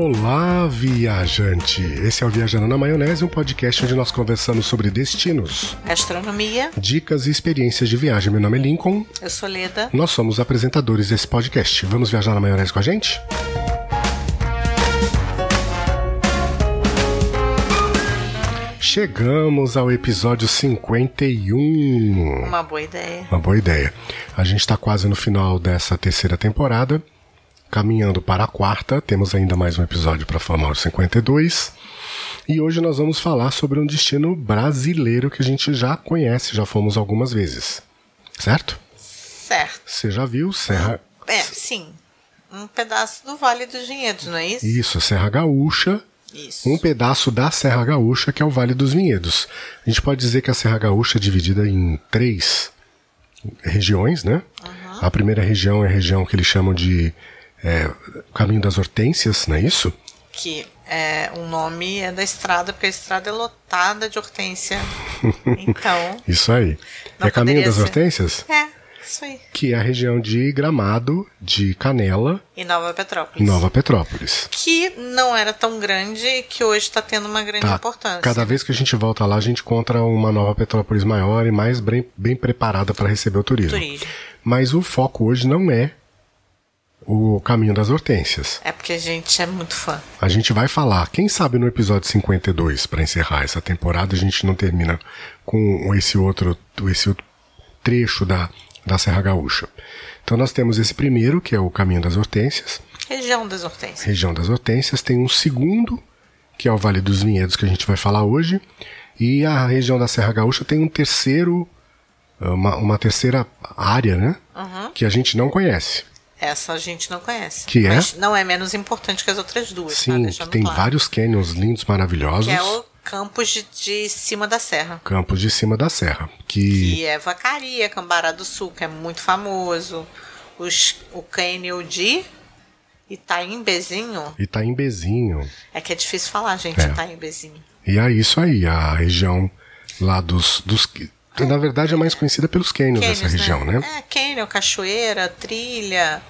Olá, viajante! Esse é o Viajando na Maionese, um podcast onde nós conversamos sobre destinos, Gastronomia, dicas e experiências de viagem. Meu nome é Lincoln, eu sou Leda. nós somos apresentadores desse podcast. Vamos viajar na maionese com a gente? Chegamos ao episódio 51. Uma boa ideia. Uma boa ideia. A gente está quase no final dessa terceira temporada, caminhando para a quarta. Temos ainda mais um episódio para formar o 52. E hoje nós vamos falar sobre um destino brasileiro que a gente já conhece, já fomos algumas vezes. Certo? Certo. Você já viu Serra. É, sim. Um pedaço do Vale dos Vinhedos, não é isso? Isso, Serra Gaúcha. Isso. Um pedaço da Serra Gaúcha, que é o Vale dos Vinhedos. A gente pode dizer que a Serra Gaúcha é dividida em três regiões, né? A primeira região é a região que eles chamam de é, Caminho das Hortênsias, não é isso? Que é, o nome é da estrada, porque a estrada é lotada de hortência. Então, Isso aí. É Caminho das ser. Hortênsias? é, isso aí. Que é a região de Gramado, de Canela, E Nova Petrópolis. Nova Petrópolis. Que não era tão grande e que hoje está tendo uma grande Tá. importância. Cada vez que a gente volta lá, a gente encontra uma Nova Petrópolis maior e mais bem, bem preparada para receber o turismo. Turismo. Mas o foco hoje não é o Caminho das Hortênsias. É porque a gente é muito fã. A gente vai falar, quem sabe no episódio 52, para encerrar essa temporada, a gente não termina com esse outro, esse outro trecho da, da Serra Gaúcha. Então nós temos esse primeiro, que é o Caminho das Hortênsias, Região das Hortênsias. região das Hortênsias, tem um segundo, que é o Vale dos Vinhedos, que a gente vai falar hoje, e a região da Serra Gaúcha tem um terceiro, uma, uma terceira área, né? Que a gente não conhece. Essa a gente não conhece. Que é? Mas não é menos importante que as outras duas, tá? Sim, que Deixando tem claro. vários canyons lindos, maravilhosos. Que é o campus de, de cima da serra. Campos de cima da serra. Que Que é Vacaria, Cambará do Sul, que é muito famoso. Os, o cânion de Itaimbezinho. Itaimbezinho. É que é difícil falar, gente, É. Itaimbezinho. E é isso aí, a região lá dos. dos na verdade é mais conhecida pelos canyons Cânions, dessa região, né? É, cânion, cachoeira, trilha.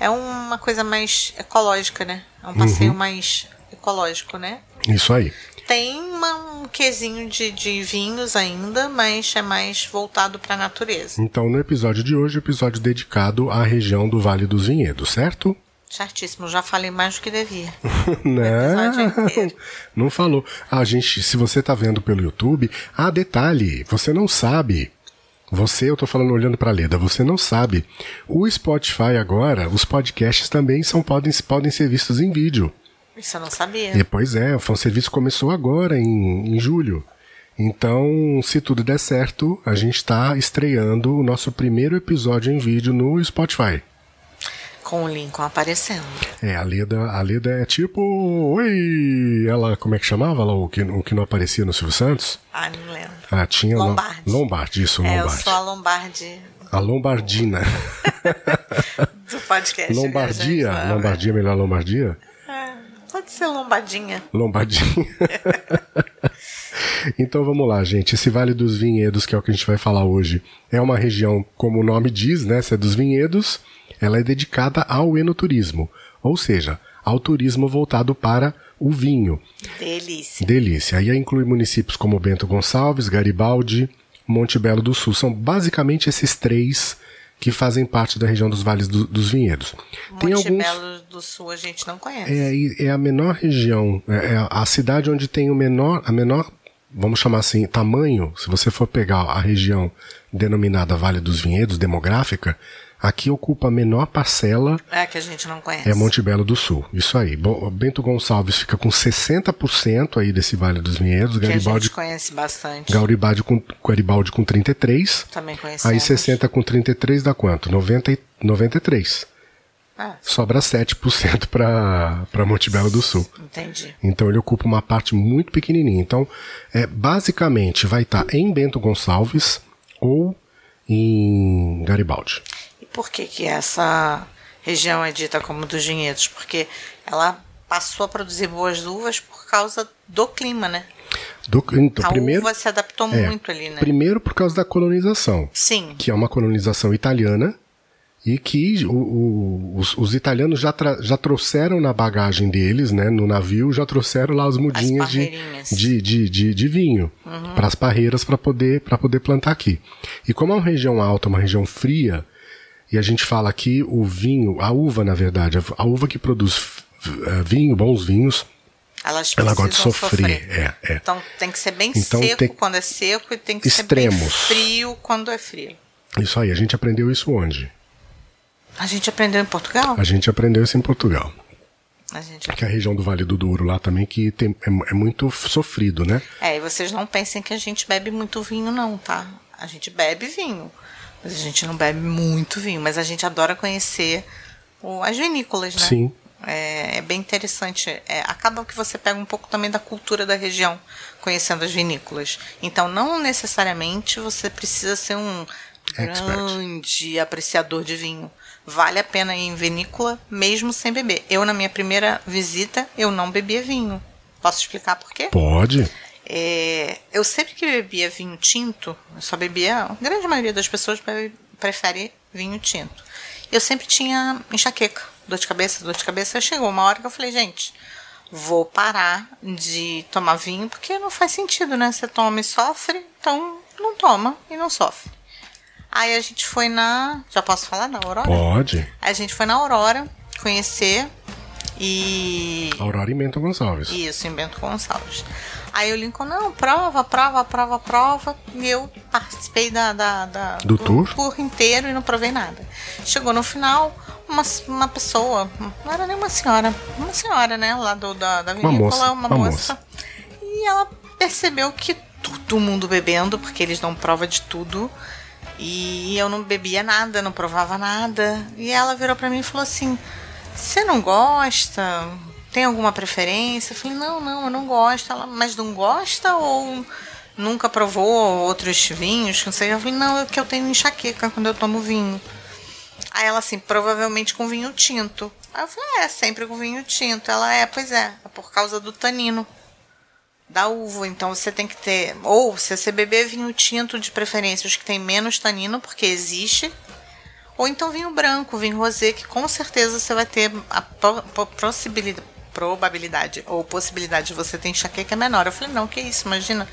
É uma coisa mais ecológica, né? É um Uhum. passeio mais ecológico, né? Isso aí. Tem uma- um quesinho de, de vinhos ainda, mas é mais voltado para a natureza. Então, no episódio de hoje, episódio dedicado à região do Vale dos Vinhedos, certo? Certíssimo, já falei mais do que devia. Não, episódio inteiro. não falou. A gente, se você tá vendo pelo YouTube, ah, detalhe, você não sabe. Você, eu tô falando olhando pra Leda, você não sabe. O Spotify agora, os podcasts também são podem, podem ser vistos em vídeo. Isso eu não sabia. E, pois é, foi um serviço que começou agora, em, em julho. Então, se tudo der certo, a gente está estreando o nosso primeiro episódio em vídeo no Spotify. Com o Lincoln aparecendo. É, a Leda, a Leda é tipo. Oi! Ela, como é que chamava lá o que, o que não aparecia no Silvio Santos? Ah, não lembro. Ah, tinha. Lombardi. Lombardi, isso, É, eu sou a Lombardi A Lombardina. do podcast. Lombardia? viajante, Lombardia, melhor Lombardia? É, pode ser Lombadinha. Lombadinha. então vamos lá, gente. Esse Vale dos Vinhedos, que é o que a gente vai falar hoje, é uma região, como o nome diz, né? Se é dos vinhedos, ela é dedicada ao enoturismo, ou seja, ao turismo voltado para o vinho. Delícia. Delícia. Aí inclui municípios como Bento Gonçalves, Garibaldi, Monte Belo do Sul. São basicamente esses três que fazem parte da região dos Vales do- dos Vinhedos. Tem Monte alguns. Belo do Sul a gente não conhece. É, e- é a menor região, é é a cidade onde tem o menor, a menor, vamos chamar assim, tamanho. Se você for pegar a região denominada Vale dos Vinhedos, demográfica, aqui ocupa a menor parcela É, que a gente não conhece. é Monte Belo do Sul. Isso aí. Bo- Bento Gonçalves fica com 60% aí desse Vale dos Vinhedos, que a Garibaldi, gente conhece bastante. Garibaldi com Garibaldi com 33. Também conhecemos. Aí 60 com 33 dá quanto? 90 e 93. Ah, Sobra 7% para Monte Belo do Sul. entendi. Então ele ocupa uma parte muito pequenininha. Então, é, basicamente vai estar em Bento Gonçalves ou em Garibaldi. Por que que essa região é dita como dos vinhedos? Porque ela passou a produzir boas uvas por causa do clima, né? Do, então, A primeiro, uva se adaptou é, muito ali, né? primeiro por causa da colonização, Sim. que é uma colonização italiana e que o, o, os, os, italianos já, já trouxeram na bagagem deles, né, no navio, já trouxeram lá as mudinhas as de, de, de, de, de, vinho uhum. para as parreiras para poder, poder plantar aqui. E como é uma região alta, uma região fria, e a gente fala aqui o vinho, a uva, na verdade, a uva que produz uh, vinho, bons vinhos, elas ela gosta de sofrer. sofrer. É, é. Então tem que ser bem então, seco quando é seco e tem que Extremos. ser bem frio quando é frio. Isso aí, a gente aprendeu isso onde? A gente aprendeu em Portugal? A gente aprendeu isso em Portugal. A gente... Que é a região do Vale do Douro lá também, que tem, é, é, muito sofrido, né? É, e vocês não pensem que a gente bebe muito vinho, não, tá? A gente bebe vinho, mas a gente não bebe muito vinho, mas a gente adora conhecer o, as vinícolas, né? Sim. É, é bem interessante. É, acaba que você pega um pouco também da cultura da região, conhecendo as vinícolas. Então, não necessariamente você precisa ser um grande apreciador de vinho vale a pena ir em vinícola mesmo sem beber. Eu, na minha primeira visita, eu não bebia vinho. Posso explicar por quê? Pode. É, eu sempre que bebia vinho tinto, eu só bebia. A grande maioria das pessoas prefere vinho tinto. Eu sempre tinha enxaqueca, dor de cabeça, dor de cabeça. Chegou uma hora que eu falei, gente, vou parar de tomar vinho porque não faz sentido, né? Você toma e sofre, então não toma e não sofre. Aí a gente foi na. Já posso falar na Aurora? Pode. A gente foi na Aurora conhecer e. Aurora e Bento Gonçalves. Isso, em Bento Gonçalves. Aí o Lincoln, não, prova, prova, prova, prova. E eu participei da, da, da do, do, tour? tour inteiro e não provei nada. Chegou no final, uma, uma pessoa, não era nem uma senhora, uma senhora, né, lá do, da, da vinícola, uma moça. Uma, uma moça. moça. E ela percebeu que todo mundo bebendo, porque eles dão prova de tudo. E eu não bebia nada, não provava nada. E ela virou para mim e falou assim: Você não gosta? Tem alguma preferência? Eu falei: Não, não, eu não gosto. Ela, mas não gosta ou nunca provou outros vinhos? Não sei. Eu falei: Não, é que eu tenho enxaqueca quando eu tomo vinho. Aí ela assim: Provavelmente com vinho tinto. Aí eu falei: É, sempre com vinho tinto. Ela é, pois é, é por causa do tanino da uva. Então você tem que ter, ou se você beber vinho tinto de preferência, os que tem menos tanino, porque existe, ou então vinho branco, vinho rosé, que com certeza você vai ter a possibilidade probabilidade ou possibilidade de você ter enxaqueca é menor. Eu falei, não, que isso, imagina.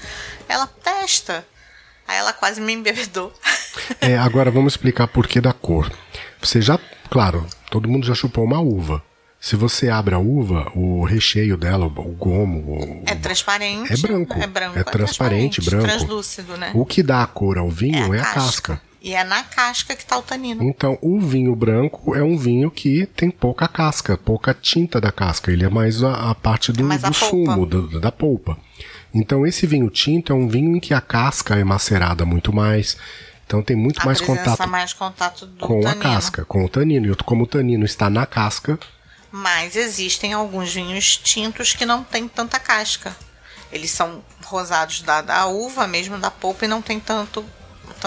Ela testa. Aí ela quase me embebedou. É, agora vamos explicar por que da cor. Você já, claro, todo mundo já chupou uma uva. Se você abre a uva, o recheio dela, o gomo. O, é transparente. É branco. É branco. É, é transparente, branco. Translúcido, né? O que dá a cor ao vinho é a, é a casca. casca. E é na casca que está o tanino. Então, o vinho branco é um vinho que tem pouca casca, pouca tinta da casca. Ele é mais a, a parte do, é do sumo, do, da polpa. Então, esse vinho tinto é um vinho em que a casca é macerada muito mais. Então tem muito a mais contato, mais contato com tanino. a casca, com o tanino. E como o tanino está na casca, mas existem alguns vinhos tintos que não têm tanta casca. Eles são rosados da, da uva, mesmo da polpa, e não tem tanto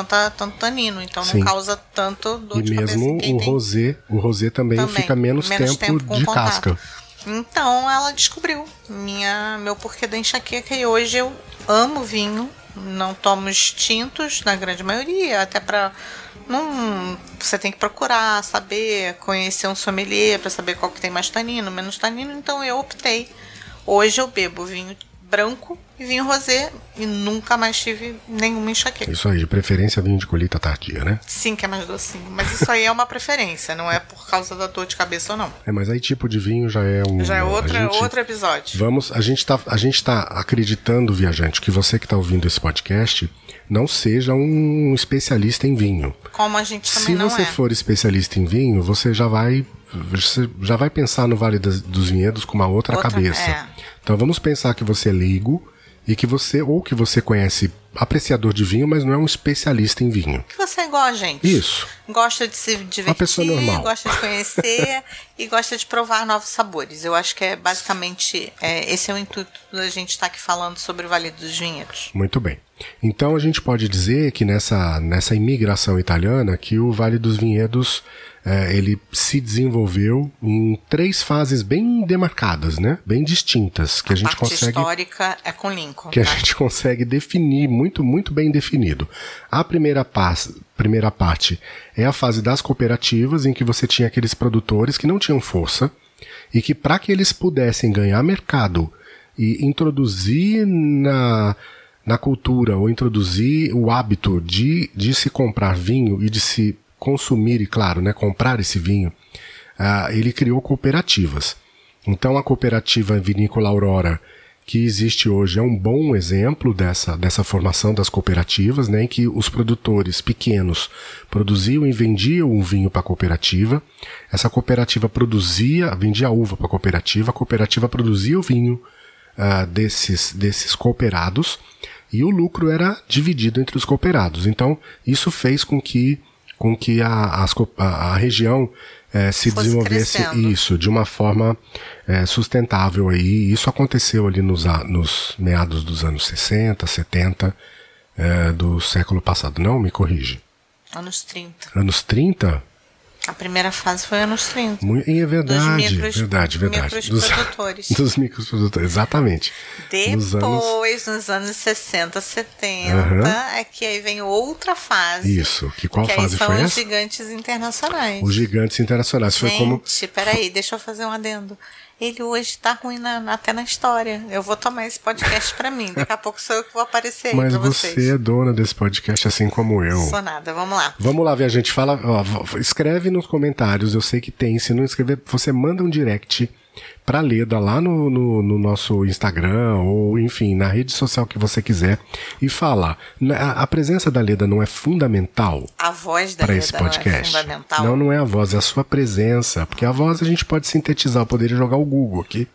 tanta, tanto tanino, então Sim. não causa tanto dor e de cabeça. E mesmo o rosé, o rosé também, também fica menos, menos tempo, tempo de contato. casca. Então ela descobriu minha, meu porquê da enxaqueca e hoje eu amo vinho, não tomo os tintos na grande maioria, até para não, você tem que procurar, saber, conhecer um sommelier para saber qual que tem mais tanino, menos tanino. Então eu optei. Hoje eu bebo vinho branco e vinho rosé e nunca mais tive nenhuma enxaqueca. Isso aí, de preferência vinho de colheita tardia, né? Sim, que é mais docinho. Mas isso aí é uma preferência, não é por causa da dor de cabeça ou não. É, mas aí tipo de vinho já é um. Já é outra, gente, outro episódio. Vamos, a gente, tá, a gente tá acreditando, viajante, que você que está ouvindo esse podcast não seja um especialista em vinho. Como a gente também Se não você é. for especialista em vinho, você já vai você já vai pensar no Vale dos Vinhedos com uma outra, outra cabeça. É. Então vamos pensar que você é leigo e que você ou que você conhece apreciador de vinho, mas não é um especialista em vinho. Que você é igual a gente. Isso. Gosta de se divertir, Uma pessoa normal. gosta de conhecer e gosta de provar novos sabores. Eu acho que é basicamente é, esse é o intuito da gente estar aqui falando sobre o Vale dos Vinhedos. Muito bem. Então a gente pode dizer que nessa, nessa imigração italiana que o Vale dos Vinhedos é, ele se desenvolveu em três fases bem demarcadas, né? Bem distintas, que a, a gente parte consegue histórica é com Lincoln. que tá? a gente consegue definir muito, muito bem definido. A primeira, pas, primeira parte é a fase das cooperativas, em que você tinha aqueles produtores que não tinham força e que para que eles pudessem ganhar mercado e introduzir na, na cultura ou introduzir o hábito de, de se comprar vinho e de se consumir e, claro, né, comprar esse vinho, uh, ele criou cooperativas. Então a cooperativa Vinícola Aurora, que existe hoje, é um bom exemplo dessa, dessa formação das cooperativas, né, em que os produtores pequenos produziam e vendiam o vinho para a cooperativa. Essa cooperativa produzia, vendia a uva para a cooperativa, a cooperativa produzia o vinho uh, desses, desses cooperados e o lucro era dividido entre os cooperados. Então isso fez com que com que a, a, a região é, se Fosse desenvolvesse crescendo. isso de uma forma é, sustentável aí. Isso aconteceu ali nos, nos meados dos anos 60, 70 é, do século passado. Não, me corrige. Anos 30. Anos 30? A primeira fase foi anos 30. Mu- E é verdade, micros- verdade, verdade. microprodutores. Dos, dos microprodutores, exatamente. Nos anos- Depois, nos anos 60, 70, Aham. é que aí vem outra fase. Isso. Que qual que fase aí são foi os gigantes internacionais. Os gigantes internacionais. Foi Gente, como. peraí, deixa eu fazer um adendo. Ele hoje tá ruim na- na- até na história. Eu vou tomar esse podcast pra mim. Daqui a pouco sou eu que vou aparecer aí Mas pra você vocês. é dona desse podcast, assim como eu. Sou nada, vamos lá. Vamos lá, viajante. Fala, ó, escreve nos comentários. Eu sei que tem. Se não escrever, você manda um direct pra Leda lá no, no, no nosso Instagram ou, enfim, na rede social que você quiser e fala. A, a presença da Leda não é fundamental A voz da para Leda esse não é podcast. fundamental. Não, não é a voz, é a sua presença. Porque a voz a gente pode sintetizar. Eu poderia jogar o Google aqui.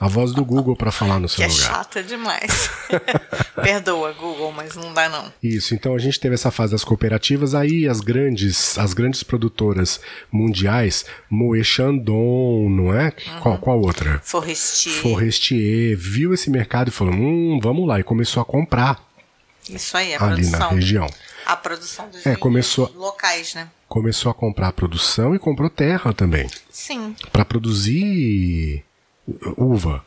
A voz do Google pra falar no seu que é lugar. chata demais. Perdoa, Google, mas não dá não. Isso, então a gente teve essa fase das cooperativas, aí as grandes, as grandes produtoras mundiais, Moët Chandon, não é? Qual, qual outra? Forestier. Forestier, viu esse mercado e falou, hum, vamos lá, e começou a comprar Isso aí, a ali na produção. região. A produção dos É, começou- locais, né? Começou a comprar a produção e comprou terra também, Sim. para produzir uva,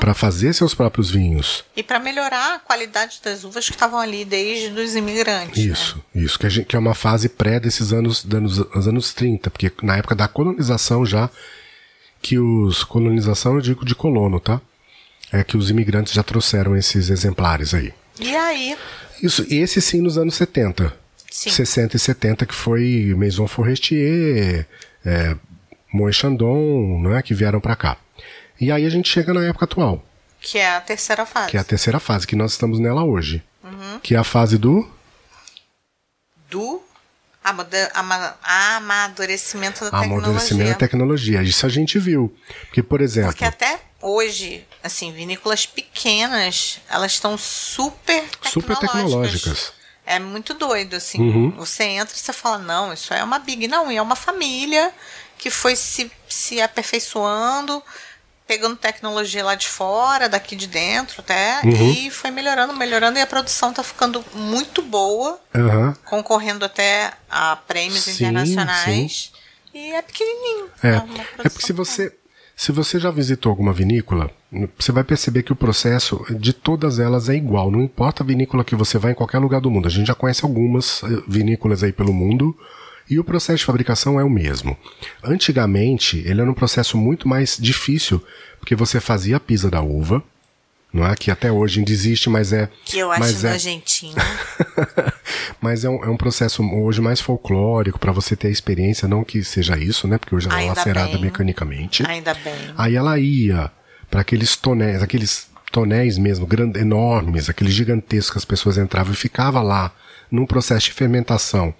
para fazer seus próprios vinhos. E para melhorar a qualidade das uvas que estavam ali desde os imigrantes. né? Isso, isso, que, gente- que é uma fase pré desses anos, anos, os anos 30, porque na época da colonização já, que os. Colonização eu digo de colono, tá? É que os imigrantes já trouxeram esses exemplares aí. E aí, Isso, esse sim nos anos 70. Sim. 60 e 70, que foi Maison Forestier, é, Moët Chandon, não é? Que vieram pra cá. E aí a gente chega na época atual, que é a terceira fase. que é a terceira fase, que nós estamos nela hoje. Uhum. Que é a fase do. Do amadurecimento da Amadurecimento da tecnologia. tecnologia. Isso a gente viu. Porque, por exemplo, Porque até hoje, assim, vinícolas pequenas, elas estão super super tecnológicas. É muito doido, assim. Uhum. Você entra e você fala, não, isso é uma big. Não, e é uma família que foi se, se aperfeiçoando, pegando tecnologia lá de fora, daqui de dentro até, Uhum. e foi melhorando, melhorando, e a produção tá ficando muito boa, Aham. concorrendo até a prêmios Sim, internacionais. E é pequenininho. É, uma é porque se você, se você já visitou alguma vinícola, você vai perceber que o processo de todas elas é igual. Não importa a vinícola que você vai em qualquer lugar do mundo. A gente já conhece algumas eh, vinícolas aí pelo mundo e o processo de fabricação é o mesmo. Antigamente, ele era um processo muito mais difícil, porque você fazia a pisa da uva, não é? Que até hoje ainda existe, mas é. Que eu acho é, nojentinho. mas é um, é um processo hoje mais folclórico para você ter a experiência, não que seja isso, né? Porque hoje ela é lacerada bem. mecanicamente. Ainda bem. Aí ela ia para aqueles tonéis, aqueles tonéis mesmo, grandes, enormes, aqueles gigantescos que as pessoas entravam e ficava lá num processo de fermentação.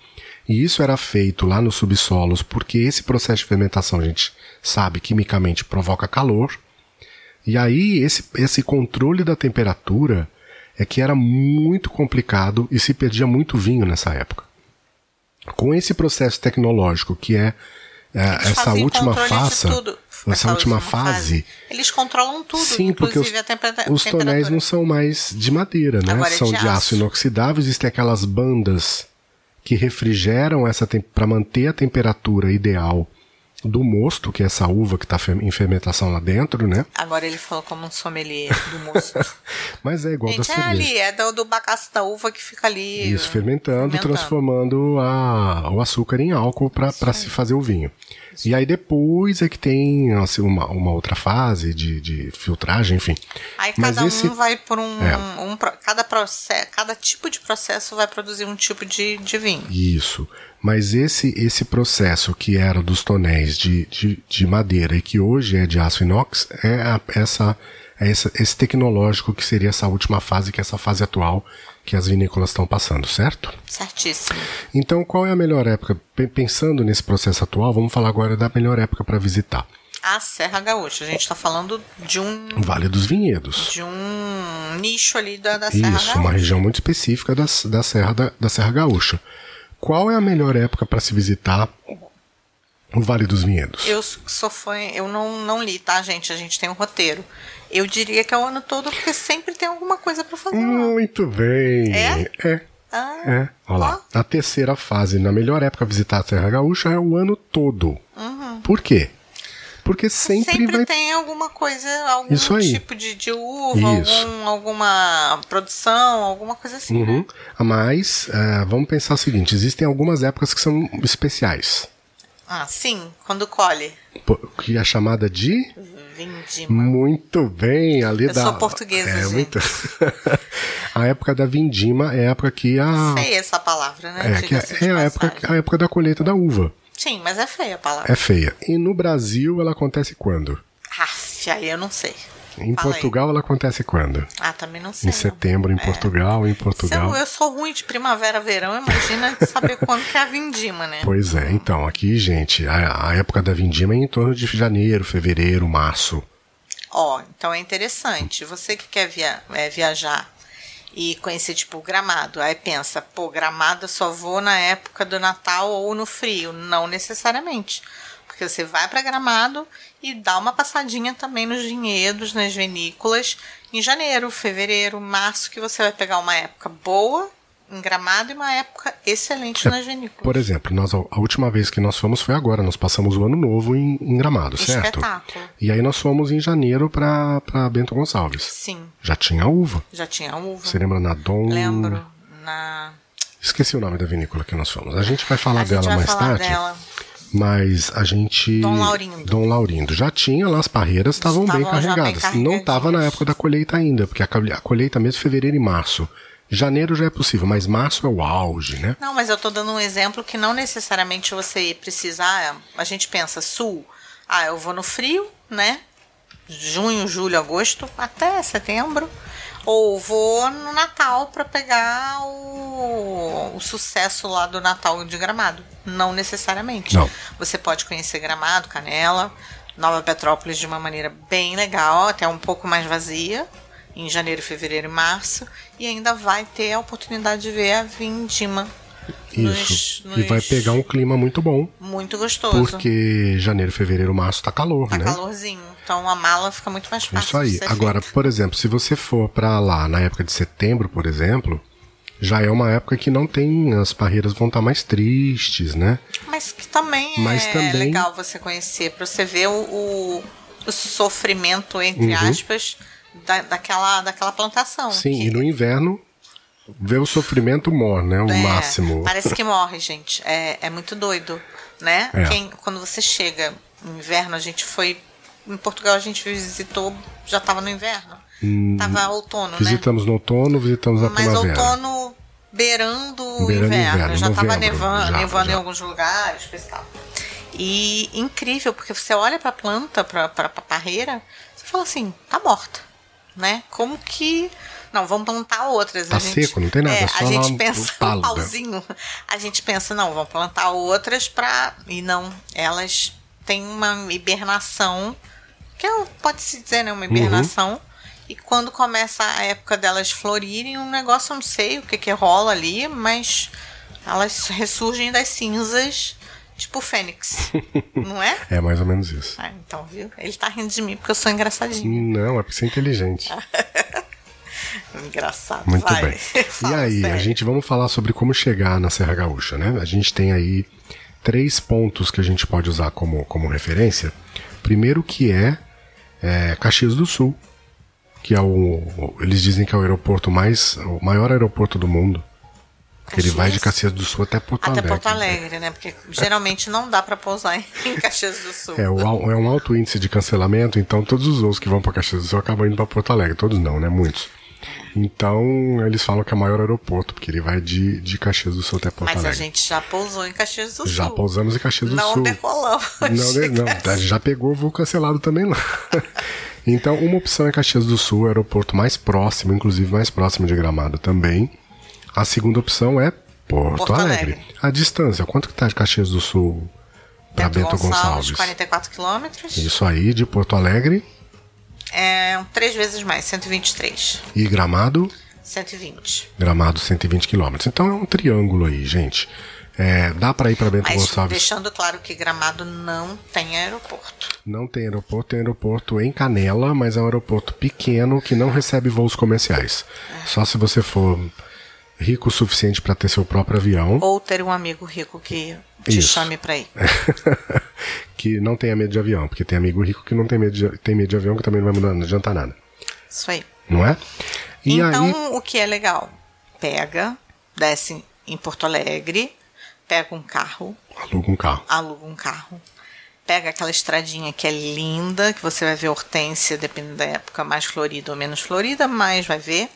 E isso era feito lá nos subsolos, porque esse processo de fermentação, a gente sabe, quimicamente provoca calor. E aí esse, esse controle da temperatura é que era muito complicado e se perdia muito vinho nessa época. Com esse processo tecnológico que é, é, essa última fase, tudo. essa última fase, Eles controlam tudo, Sim, porque os, os tonéis não são mais de madeira, né? É são de de aço aço. inoxidável. Existem aquelas bandas que refrigeram essa para manter a temperatura ideal do mosto, que é essa uva que está em fermentação lá dentro, né? Agora ele falou como um sommelier do mosto. Mas é igual Gente, da é cerveja. ali, é do, do bagaço da uva que fica ali. Isso, fermentando, fermentando. transformando a, o açúcar em álcool para se fazer o vinho. E aí depois é que tem assim, uma, uma outra fase de, de filtragem, enfim. Aí Mas cada esse- um vai por um, É. um cada processo, cada tipo de processo vai produzir um tipo de, de vinho. Isso. Mas esse esse processo que era dos tonéis de, de, de madeira e que hoje é de aço inox é a- essa, é essa, esse tecnológico que seria essa última fase, que é essa fase atual que as vinícolas estão passando, certo? Certíssimo. Então, qual é a melhor época? Pe- Pensando nesse processo atual, vamos falar agora da melhor época para visitar. A Serra Gaúcha. A gente está falando de um Vale dos Vinhedos. de um nicho ali da, da Serra Isso, Gaúcha. uma região muito específica da, da, Serra, da, da Serra Gaúcha. Qual é a melhor época para se visitar o Vale dos Vinhedos? Eu sou fã, eu não, não li, tá, gente? A gente tem um roteiro. Eu diria que é o ano todo, porque sempre tem alguma coisa para fazer. Muito bem. É? É. Ah, É. Olha lá. A terceira fase, na melhor época visitar a Serra Gaúcha é o ano todo. Por quê? Porque sempre, Uhum. Sempre vai. tem alguma coisa, algum tipo de, de uva, algum, alguma produção, alguma coisa assim. né? Uhum. Mas é, vamos pensar o seguinte: existem algumas épocas que são especiais. Ah, sim, quando colhe. Que é chamada de. Vindima. Muito bem, ali Eu da. sou portuguesa, é, gente. muito- a época da vindima é a época que a. Feia essa palavra, né? É, que é, é a, época, a época da colheita da uva. Sim, mas é feia a palavra. É feia. E no Brasil ela acontece quando? Aff, aí eu não sei. Em Fala aí. Portugal ela acontece quando? Também não sei. Em não. setembro, em É. Portugal, em Portugal. eu, eu sou ruim de primavera, verão, imagina saber quando que é a vindima, né? Pois é, então, aqui, gente, a, a época da vindima é em torno de janeiro, fevereiro, março. Ó, então é interessante. Você que quer via é, viajar e conhecer, tipo, Gramado, aí pensa, pô, Gramado eu só vou na época do Natal ou no frio. Não necessariamente. Porque você vai para Gramado e dá uma passadinha também nos vinhedos, nas vinícolas, em janeiro, fevereiro, março, que você vai pegar uma época boa em Gramado e uma época excelente nas vinícolas. Por exemplo, nós, a última vez que nós fomos foi agora, nós passamos o ano novo em, em Gramado, certo? Espetáculo. E aí nós fomos em janeiro pra, pra Bento Gonçalves. Sim, Já tinha uva. já tinha uva. Você lembra na Dom. Lembro. Na... Esqueci o nome da vinícola que nós fomos. A gente vai falar A gente dela vai mais falar tarde. dela. Mas a gente. Dom Laurindo. Dom Laurindo. Já tinha lá, as parreiras estavam bem já bem carregadas. Não estava na época da colheita ainda, porque a colhe- a colheita mesmo é fevereiro e março. Janeiro já é possível, mas março é o auge, né? Não, mas eu tô dando um exemplo que não necessariamente você precisar. A gente pensa sul. Ah, eu vou no frio, né? Junho, julho, agosto, até setembro. Ou vou no Natal para pegar o, o sucesso lá do Natal de Gramado. Não necessariamente. Não. Você pode conhecer Gramado, Canela, Nova Petrópolis de uma maneira bem legal, até um pouco mais vazia, em janeiro, fevereiro e março, e ainda vai ter a oportunidade de ver a vindima. Isso. nos- E vai nos- pegar um clima muito bom, Muito gostoso. porque janeiro, fevereiro, março tá calor, Tá né? calorzinho. Então a mala fica muito mais fácil. Isso aí. Agora, feita. por exemplo, se você for pra lá na época de setembro, por exemplo, já é uma época que não tem. As parreiras vão estar mais tristes, né? Mas que também Mas é também- legal você conhecer, pra você ver o, o, o sofrimento, entre Uhum. aspas, da, daquela, daquela plantação. Sim, que- e no inverno, ver o sofrimento mor, né? O É, máximo. Parece que morre, gente. É, é muito doido, né? É. Quem, quando você chega no inverno, a gente foi. Em Portugal a gente visitou, já tava no inverno. tava outono, né? Hum, Visitamos no outono, visitamos na Mas primavera. outono beirando o inverno. inverno, já tava novembro, nevando, já, nevando já. em alguns lugares, coisa e tal. E incrível, porque você olha pra planta, pra, pra, pra parreira, você fala assim, tá morta, né? Como que... Não, vamos plantar outras. Tá a gente, seco, não tem nada, É, é só a gente pensa, um pauzinho, a gente pensa, não, vamos plantar outras pra... E não, elas têm uma hibernação, que é, pode-se dizer, né, uma hibernação, e quando começa a época delas florirem, um negócio, eu não sei o que que rola ali, mas elas ressurgem das cinzas, tipo fênix, não é? É mais ou menos isso. Ah, então, viu? Ele tá rindo de mim porque eu sou engraçadinha. Não, é porque você é inteligente. Engraçado. Muito vai. bem. E aí, a sério. gente vamos falar sobre como chegar na Serra Gaúcha, né? A gente tem aí três pontos que a gente pode usar como, como referência. Primeiro que é, é Caxias do Sul, que é o. Eles dizem que é o aeroporto mais. o maior aeroporto do mundo. Que ele vai de Caxias do Sul até Porto Até Alegre. Porto Alegre, né? Porque geralmente não dá pra pousar em Caxias do Sul. É, o é um alto índice de cancelamento, então todos os voos que vão para Caxias do Sul acabam indo para Porto Alegre. Todos não, né? Muitos. Então, eles falam que é o maior aeroporto, porque ele vai de, de Caxias do Sul até Porto Mas a Alegre. gente já pousou em Caxias do Já Sul. pousamos em Caxias do não Sul. decolamos. Não, de- não, a já pegou o voo cancelado também lá. então, uma opção é Caxias do Sul, aeroporto mais próximo, inclusive mais próximo de Gramado também. A segunda opção é Porto, Porto Alegre. Alegre. A distância, quanto que tá de Caxias do Sul para Bento, Gonçalves? 44 quilômetros. Isso aí, de Porto Alegre É três vezes mais, 123. e Gramado, 120. Gramado 120 quilômetros. Então é um triângulo aí, gente. É, dá para ir para Bento Mas Gonçalves. deixando claro que Gramado não tem aeroporto. Não tem aeroporto, tem aeroporto em Canela, mas é um aeroporto pequeno que não recebe voos comerciais. Só se você for rico o suficiente para ter seu próprio avião, Ou ter um amigo rico que te Isso. chame pra ir. que não tenha medo de avião, porque tem amigo rico que não tem medo de, tem medo de avião que também não vai mudar, não adianta nada, Isso aí. não é? E então, aí, o que é legal? Pega, desce em Porto Alegre, pega um carro, aluga um carro. aluga um carro, pega aquela estradinha que é linda, que você vai ver hortência, dependendo da época, mais florida ou menos florida, mas vai ver.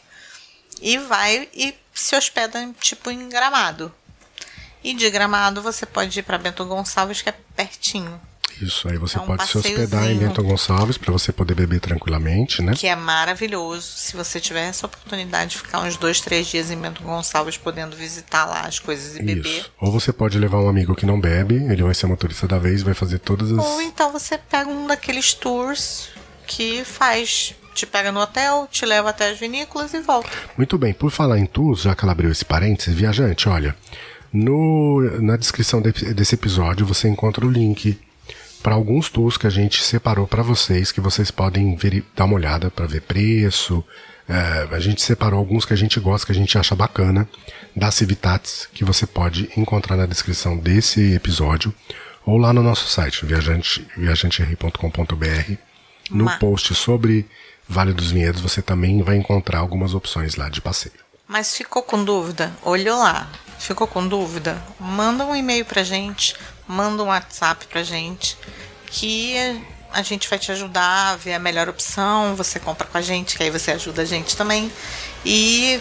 E vai e se hospeda, tipo, em Gramado. E de Gramado você pode ir para Bento Gonçalves, que é pertinho. Isso aí você É um pode se hospedar em. Bento Gonçalves para você poder beber tranquilamente, né? Que é maravilhoso. Se você tiver essa oportunidade de ficar uns dois, três dias em Bento Gonçalves, podendo visitar lá as coisas e beber. Isso. Ou você pode levar um amigo que não bebe, ele vai ser motorista da vez, vai fazer todas as Ou então você pega um daqueles tours que faz, te pega no hotel, te leva até as vinícolas e volta. Muito bem, por falar em tours, já que ela abriu esse parênteses, viajante, olha, no, na descrição de- desse episódio você encontra o link para alguns tours que a gente separou para vocês, que vocês podem veri- dar uma olhada para ver preço. É, a gente separou alguns que a gente gosta, que a gente acha bacana, da Civitatis, que você pode encontrar na descrição desse episódio, ou lá no nosso site, viajante. No post sobre Vale dos Vinhedos, você também vai encontrar algumas opções lá de passeio. Mas ficou com dúvida? Olhou lá. Ficou com dúvida? Manda um e-mail pra gente, manda um WhatsApp pra gente, que a gente vai te ajudar a ver a melhor opção. Você compra com a gente, que aí você ajuda a gente também. E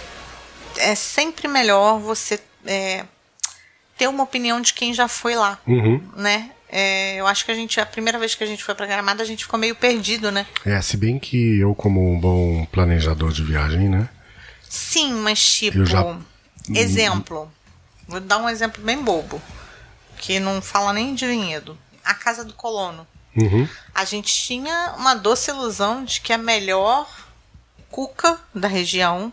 é sempre melhor você é, ter uma opinião de quem já foi lá, Uhum. né? É, eu acho que a gente, a primeira vez que a gente foi pra Gramado, a gente ficou meio perdido, né? É, se bem que eu, como um bom planejador de viagem, né? Sim, mas tipo, já- exemplo. Vou dar um exemplo bem bobo, que não fala nem de vinhedo. A casa do colono. Uhum. A gente tinha uma doce ilusão de que a melhor cuca da região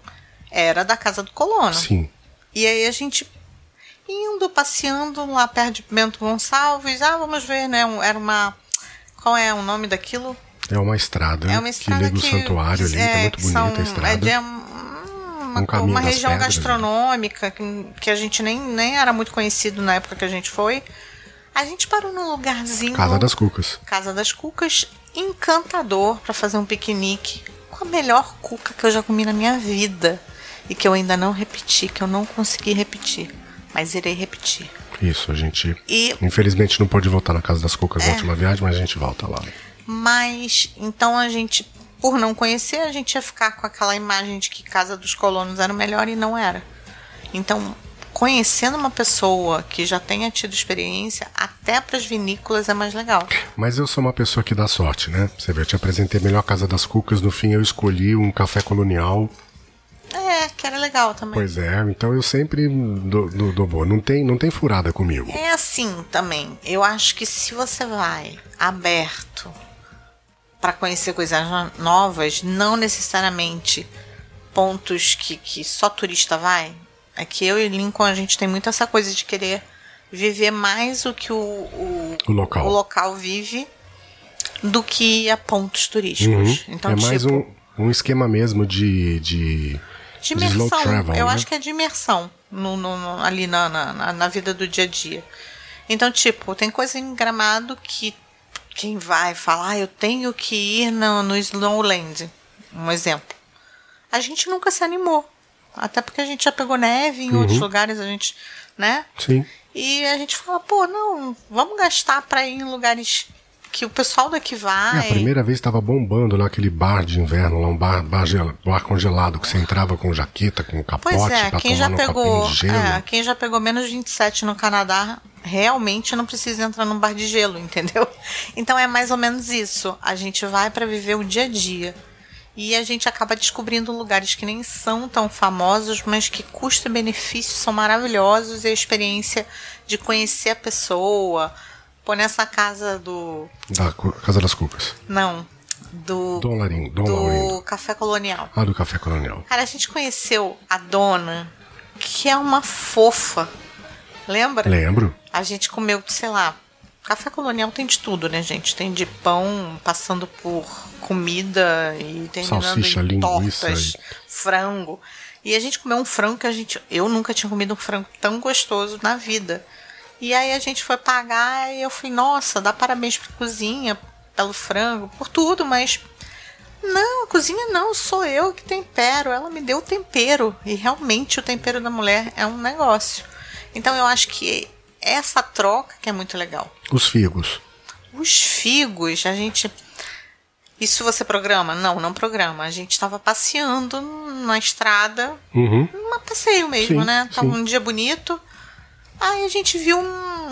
era da casa do colono. Sim. E aí a gente indo, passeando lá perto de Bento Gonçalves, ah, vamos ver, né? Era uma. Qual é o nome daquilo? É uma estrada, É uma estrada que liga o santuário ali, que é muito que bonita são- a estrada. É de um- uma, Um caminho uma região pedras, né? gastronômica que, que a gente nem, nem era muito conhecido na época que a gente foi. A gente parou num lugarzinho. Casa das Cucas. Casa das Cucas, encantador para fazer um piquenique com a melhor cuca que eu já comi na minha vida e que eu ainda não repeti, que eu não consegui repetir, mas irei repetir. Isso, a gente. E Infelizmente não pôde voltar na Casa das Cucas É. na última viagem, mas a gente volta lá. Mas então a gente, por não conhecer, a gente ia ficar com aquela imagem de que Casa dos Colonos era o melhor e não era. Então, conhecendo uma pessoa que já tenha tido experiência, até para as vinícolas é mais legal. Mas eu sou uma pessoa que dá sorte, né? Você vê, eu te apresentei a melhor Casa das Cucas, no fim eu escolhi um café colonial. É, que era legal também. Pois é, então eu sempre dou, dou, dou boa. Não tem, não tem furada comigo. É assim também. Eu acho que se você vai aberto para conhecer coisas no- novas, não necessariamente pontos que, que só turista vai. É que eu e Lincoln a gente tem muito essa coisa de querer viver mais o que o, o, O local. o local vive do que a pontos turísticos. Uhum. Então, é mais tipo, um, Um esquema mesmo de. de, De imersão. travel. eu né? acho que é de imersão no, no- ali na, na, na- vida do dia a dia. Então, tipo, tem coisa em gramado que quem vai falar, ah, eu tenho que ir no, no Snowland, um exemplo. A gente nunca se animou. Até porque a gente já pegou neve em Uhum. outros lugares, a gente, né? Sim. E a gente fala, pô, não, vamos gastar pra ir em lugares que o pessoal daqui É, vai. a primeira vez estava bombando lá aquele bar de inverno, lá um bar, bar, bar congelado, que você entrava com jaqueta, com capote Pois é, quem já pegou, copinho de gelo. é, quem já pegou menos 27 no Canadá, realmente não precisa entrar num bar de gelo, entendeu? Então é mais ou menos isso. A gente vai para viver o dia a dia. E a gente acaba descobrindo lugares que nem são tão famosos, mas que custo e benefício são maravilhosos e a experiência de conhecer a pessoa. Pô, nessa casa do. Da Casa das Cucas. Não. Do. Dom Laurindo. Dom do Laurindo. Café Colonial. Ah, do Café Colonial. Cara, a gente conheceu a dona, que é uma fofa. Lembra? Lembro. A gente comeu, sei lá. Café colonial tem de tudo, né, gente? Tem de pão, passando por comida e terminando Salsicha, em linguiça tortas, e- frango. E a gente comeu um frango que a gente. Eu nunca tinha comido um frango tão gostoso na vida. E aí a gente foi pagar e eu falei, nossa, dá parabéns pra cozinha, pelo frango, por tudo, mas não, cozinha não, sou eu que tempero. Ela me deu o tempero. E realmente o tempero da mulher é um negócio. Então eu acho que essa troca que é muito legal. Os figos. Os figos, a gente. Isso você programa? Não, não programa. A gente estava passeando na estrada, Uhum. um passeio mesmo, Sim, né? Tava sim. um dia bonito. Aí a gente viu um,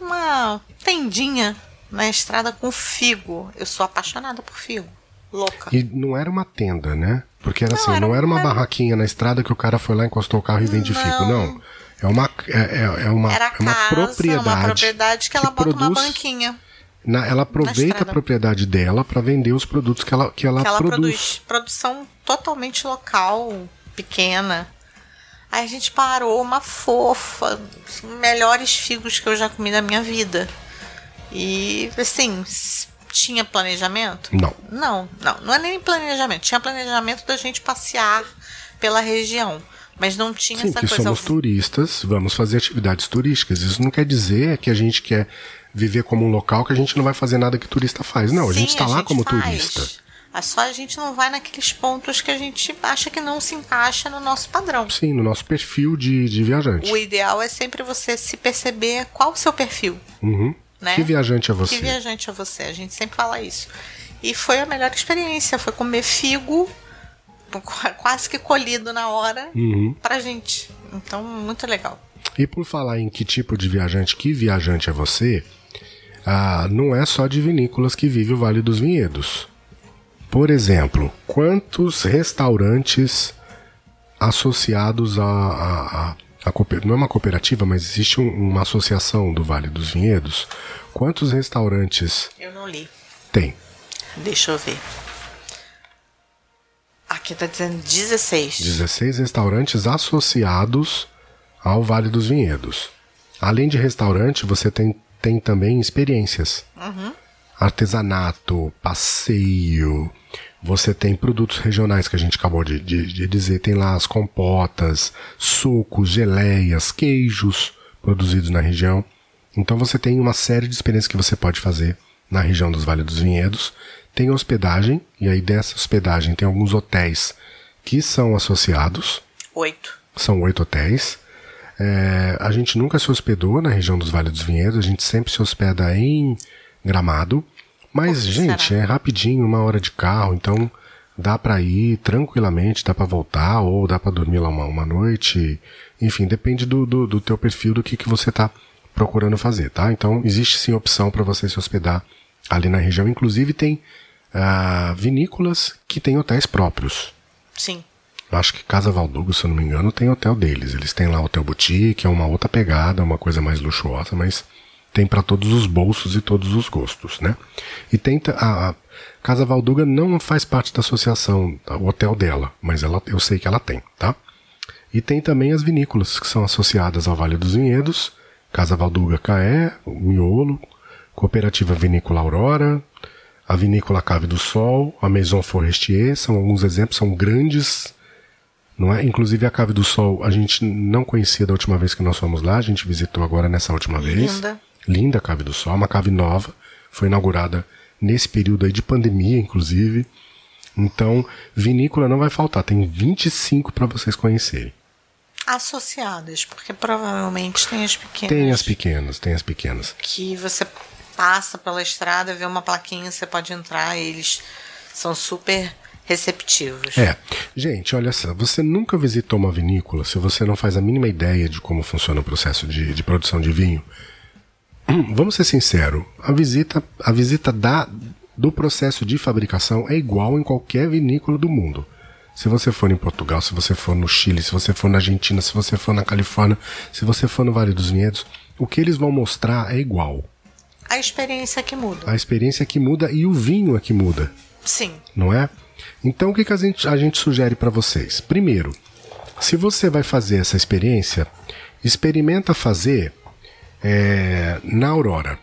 uma tendinha na estrada com figo. Eu sou apaixonada por figo. Louca. E não era uma tenda, né? Porque era Não, assim, era não era uma uma- barraquinha na estrada que o cara foi lá, encostou o carro e vende Não. figo. Não. É uma, é, é- é uma, Era é uma casa, propriedade. uma propriedade que ela bota uma produz- banquinha na- ela aproveita a propriedade dela para vender os produtos que ela, que ela, que ela produz. produz. Produção totalmente local, pequena. Aí a gente parou, uma fofa, melhores figos que eu já comi na minha vida. E assim, tinha planejamento? Não. Não, não, não é nem planejamento. Tinha planejamento da gente passear pela região. Mas não tinha Sim, essa porque coisa. somos turistas, vamos fazer atividades turísticas. Isso não quer dizer que a gente quer viver como um local que a gente não vai fazer nada que turista faz. Não, a Sim, gente está lá como faz. turista. É só a gente não vai naqueles pontos que a gente acha que não se encaixa no nosso padrão. Sim, no nosso perfil de, de viajante. O ideal é sempre você se perceber qual o seu perfil. Uhum. Né? Que viajante é você? Que viajante é você? A gente sempre fala isso. E foi a melhor experiência. Foi comer figo, qu- quase que colhido na hora, Uhum. pra gente. Então, muito legal. E por falar em que tipo de viajante, que viajante é você, ah, não é só de vinícolas que vive o Vale dos Vinhedos. Por exemplo, quantos restaurantes associados a. a, a- a não é uma cooperativa, mas existe um- uma associação do Vale dos Vinhedos. Quantos restaurantes Eu não li. tem? Deixa eu ver. Aqui tá dizendo 16. 16 restaurantes associados ao Vale dos Vinhedos. Além de restaurante, você tem, tem também experiências. Artesanato, passeio. Você tem produtos regionais que a gente acabou de, de- de dizer. Tem lá as compotas, sucos, geleias, queijos produzidos na região. Então você tem uma série de experiências que você pode fazer na região dos Vale dos Vinhedos. Tem hospedagem, e aí dessa hospedagem tem alguns hotéis que são associados. Oito. São oito hotéis. É, a gente nunca se hospedou na região dos Vale dos Vinhedos, a gente sempre se hospeda em Gramado. Mas, que gente, será? é rapidinho, uma hora de carro, então dá pra ir tranquilamente, dá pra voltar, ou dá pra dormir lá uma, uma noite. Enfim, depende do, do, do teu perfil, do que, que você tá procurando fazer, tá? Então, existe sim opção para você se hospedar ali na região. Inclusive, tem ah, vinícolas que têm hotéis próprios. Sim. Acho que Casa Valdugo, se eu não me engano, tem hotel deles. Eles têm lá hotel boutique, é uma outra pegada, uma coisa mais luxuosa, mas tem para todos os bolsos e todos os gostos, né? E tem ta- a, a Casa Valduga não faz parte da associação, tá? o hotel dela, mas ela, eu sei que ela tem, tá? E tem também as vinícolas que são associadas ao Vale dos Vinhedos, Casa Valduga Caé, Miolo, Cooperativa Vinícola Aurora, a vinícola Cave do Sol, a Maison Forestier, são alguns exemplos, são grandes, não é? Inclusive a Cave do Sol a gente não conhecia da última vez que nós fomos lá, a gente visitou agora nessa última vez. Linda. Linda Cave do Sol, uma cave nova, foi inaugurada nesse período aí de pandemia, inclusive. Então, vinícola não vai faltar, tem 25 para vocês conhecerem. Associadas, porque provavelmente tem as pequenas. Tem as pequenas, tem as pequenas. Que você passa pela estrada, vê uma plaquinha, você pode entrar, eles são super receptivos. É. Gente, olha só, você nunca visitou uma vinícola se você não faz a mínima ideia de como funciona o processo de, de produção de vinho. Vamos ser sinceros, a visita, a visita da, do processo de fabricação é igual em qualquer vinícola do mundo. Se você for em Portugal, se você for no Chile, se você for na Argentina, se você for na Califórnia, se você for no Vale dos Vinhedos, o que eles vão mostrar é igual. A experiência que muda. A experiência que muda e o vinho é que muda. Sim. Não é? Então o que, que a, gente, a gente sugere para vocês? Primeiro, se você vai fazer essa experiência, experimenta fazer é, na Aurora.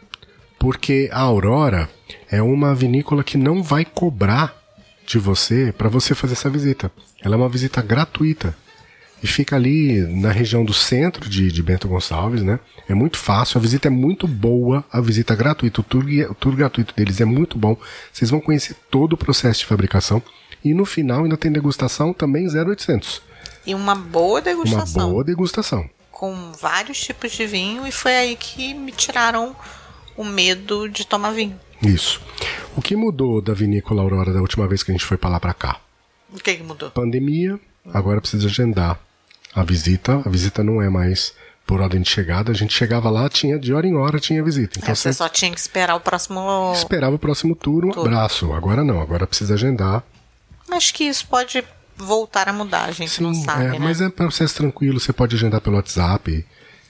Porque a Aurora é uma vinícola que não vai cobrar de você para você fazer essa visita. Ela é uma visita gratuita. E fica ali na região do centro de, de Bento Gonçalves, né? É muito fácil, a visita é muito boa, a visita é gratuita, o tour, o tour gratuito deles é muito bom. Vocês vão conhecer todo o processo de fabricação. E no final ainda tem degustação também 0800. E uma boa degustação. Uma boa degustação. Com vários tipos de vinho, e foi aí que me tiraram o medo de tomar vinho. Isso. O que mudou da vinícola Aurora da última vez que a gente foi pra lá pra cá? O que, que mudou? Pandemia, agora precisa agendar a visita. A visita não é mais por ordem de chegada. A gente chegava lá, tinha de hora em hora tinha visita. Então É, você só tinha que esperar o próximo. esperava o próximo turno, um Turno. abraço. Agora não, agora precisa agendar. Mas que isso pode voltar a mudar, a gente não sabe, é, né? mas é processo tranquilo, você pode agendar pelo WhatsApp.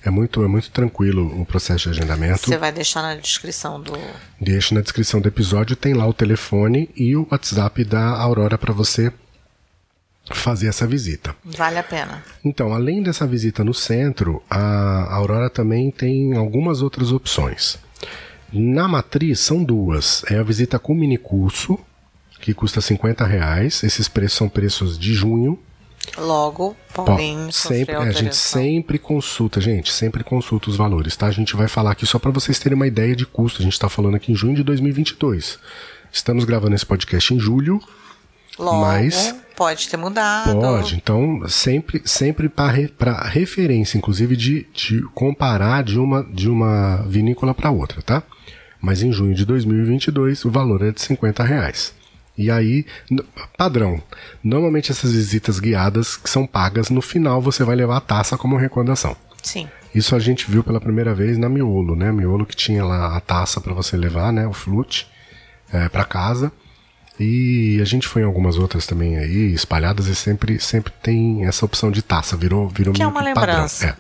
É muito, é muito tranquilo o processo de agendamento. Você vai deixar na descrição do. Deixa na descrição do episódio, tem lá o telefone e o WhatsApp da Aurora para você fazer essa visita. Vale a pena. Então, além dessa visita no centro, a Aurora também tem algumas outras opções. Na matriz são duas. É a visita com mini curso, que custa 50 reais. Esses preços são preços de junho. Logo, podem sempre, sofrer é, a gente sempre consulta, gente, sempre consulta os valores, tá? A gente vai falar aqui só para vocês terem uma ideia de custo. A gente tá falando aqui em junho de 2022. Estamos gravando esse podcast em julho. Logo, mas- pode ter mudado. Pode, então sempre, sempre para referência, inclusive de, de comparar de uma, de uma vinícola para outra, tá? Mas em junho de 2022 o valor é de 50 reais. E aí, padrão, normalmente essas visitas guiadas que são pagas, no final você vai levar a taça como recordação. Sim. Isso a gente viu pela primeira vez na Miolo, né? Miolo que tinha lá a taça para você levar, né? O flute é, para casa. E a gente foi em algumas outras também aí, espalhadas, e sempre, sempre tem essa opção de taça, virou, virou Que é uma padrão. lembrança. É.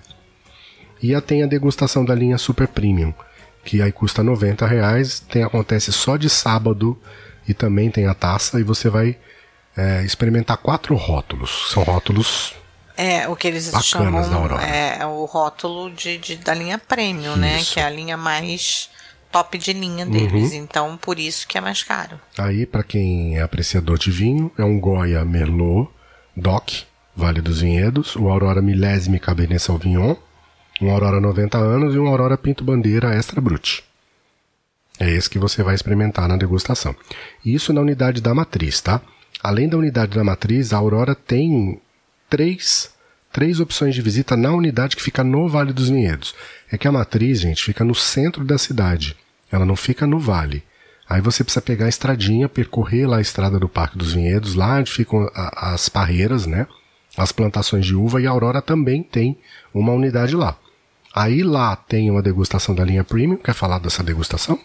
E a, tem a degustação da linha Super Premium, que aí custa 90 reais, tem, acontece só de sábado e também tem a taça, e você vai é, experimentar quatro rótulos. São rótulos É, o que eles Bacanas da chamam Aurora. é o rótulo de, de- da linha premium, né? Isso. Que é a linha mais top de linha deles. Uhum. Então, por isso que é mais caro. Aí, para quem é apreciador de vinho, é um Goya Merlot DOC, Vale dos Vinhedos, o Aurora Milésime Cabernet Sauvignon, um Aurora 90 anos e um Aurora Pinto Bandeira Extra Brut. É esse que você vai experimentar na degustação. Isso na unidade da matriz, tá? Além da unidade da matriz, a Aurora tem três, três opções de visita na unidade que fica no Vale dos Vinhedos. É que a matriz, gente, fica no centro da cidade. Ela não fica no vale. Aí você precisa pegar a estradinha, percorrer lá a estrada do Parque dos Vinhedos, lá onde ficam as parreiras, né? As plantações de uva e a Aurora também tem uma unidade lá. Aí lá tem uma degustação da linha Premium. Quer falar dessa degustação?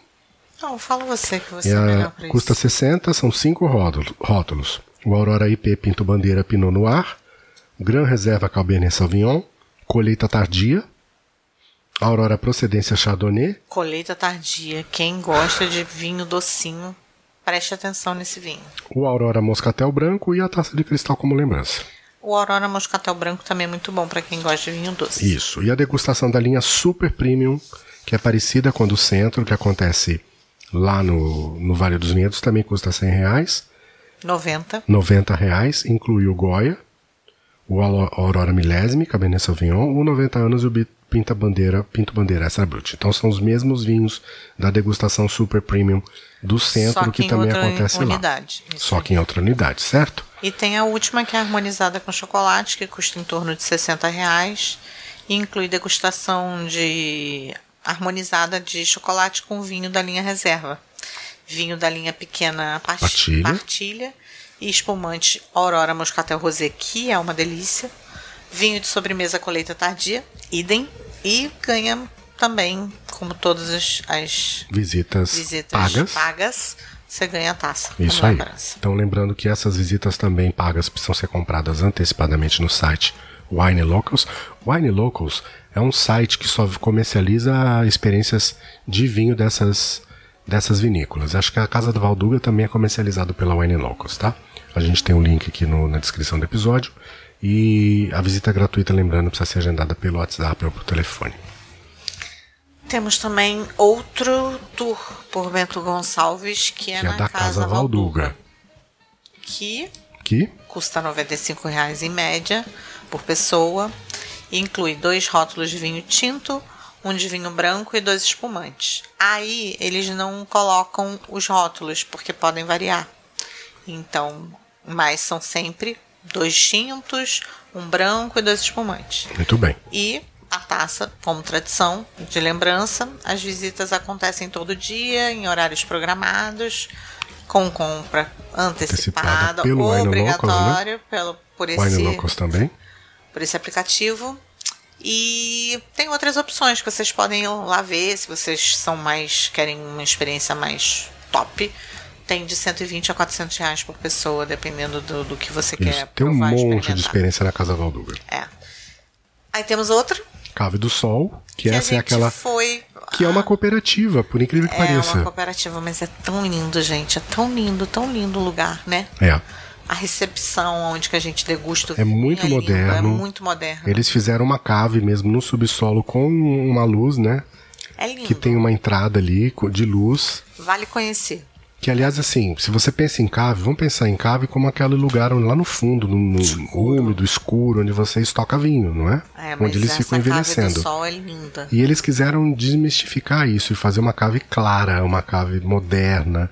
Não, fala você que você É é melhor pra custa isso. 60, são cinco rótulo- rótulos. O Aurora IP Pinto Bandeira Pinot Noir, Gran Reserva Cabernet Sauvignon, Colheita Tardia, Aurora Procedência Chardonnay, Colheita tardia. Quem gosta de vinho docinho, preste atenção nesse vinho. o Aurora Moscatel Branco e a taça de cristal como lembrança. O Aurora Moscatel Branco também é muito bom pra quem gosta de vinho doce. Isso. E a degustação da linha Super Premium, que é parecida com a do centro, que acontece lá no, no Vale dos Vinhedos também custa 100 reais. 90. 90 reais, inclui o Goya, o Aurora Milésime, Cabernet Sauvignon, o 90 anos e o Pinta Bandeira, Pinto Bandeira Extra Brut. Então são os mesmos vinhos da degustação Super Premium do centro que, que, também acontece unidade. lá. Só que em outra unidade, certo? E tem a última que é harmonizada com chocolate, que custa em torno de 60 reais. E inclui degustação de harmonizada de chocolate com vinho da linha reserva. Vinho da linha pequena Partilha. partilha. E espumante Aurora Moscatel Rosé, que é uma delícia. Vinho de sobremesa colheita tardia, idem. E ganha também, como todas as, as Visitas, visitas pagas. pagas, você ganha a taça. Isso aí. lembrança. Então, lembrando que essas visitas também pagas precisam ser compradas antecipadamente no site Wine Locals. Wine Locals é um site que só comercializa experiências de vinho dessas, dessas vinícolas. Acho que a Casa do Valduga também é comercializado pela Wine Locals, tá? A gente tem o link aqui no- na descrição do episódio. E a visita gratuita, lembrando, precisa ser agendada pelo WhatsApp ou por telefone. Temos também outro tour por Bento Gonçalves, que é que é na da Casa Valduga. que Que custa 95 reais em média por pessoa. E inclui dois rótulos de vinho tinto, um de vinho branco e dois espumantes. Aí eles não colocam os rótulos, porque podem variar. Então, mas são sempre dois tintos, um branco e dois espumantes. muito bem. E a taça, como tradição de lembrança, as visitas acontecem todo dia, em horários programados, com compra antecipada, Antecipada pelo Locals, né? obrigatório pelo, por, esse, Wine Locals também. Por esse aplicativo. E tem outras opções que vocês podem lá ver, se vocês são mais querem uma experiência mais top. Tem de 120 a 400 reais por pessoa, dependendo do, do que você Isso. quer Tem um monte de experiência na Casa Valduga. É. Aí temos outra, Cave do Sol, que, que essa é aquela foi que é uma cooperativa, por incrível que É pareça. uma cooperativa, mas é tão lindo, gente. É tão lindo, tão lindo o lugar, né? É. A recepção onde que a gente degusta o É muito lindo, moderno. É muito moderno. Eles fizeram uma cave mesmo no subsolo com uma luz, né? É lindo. Que tem uma entrada ali de luz. Vale conhecer. Que, aliás, assim, se você pensa em cave, vamos pensar em cave como aquele lugar lá no fundo, no, no úmido, escuro, onde você estoca vinho, não é? É, mas onde eles ficam cave envelhecendo. do sol é linda. E eles quiseram desmistificar isso e fazer uma cave clara, uma cave moderna.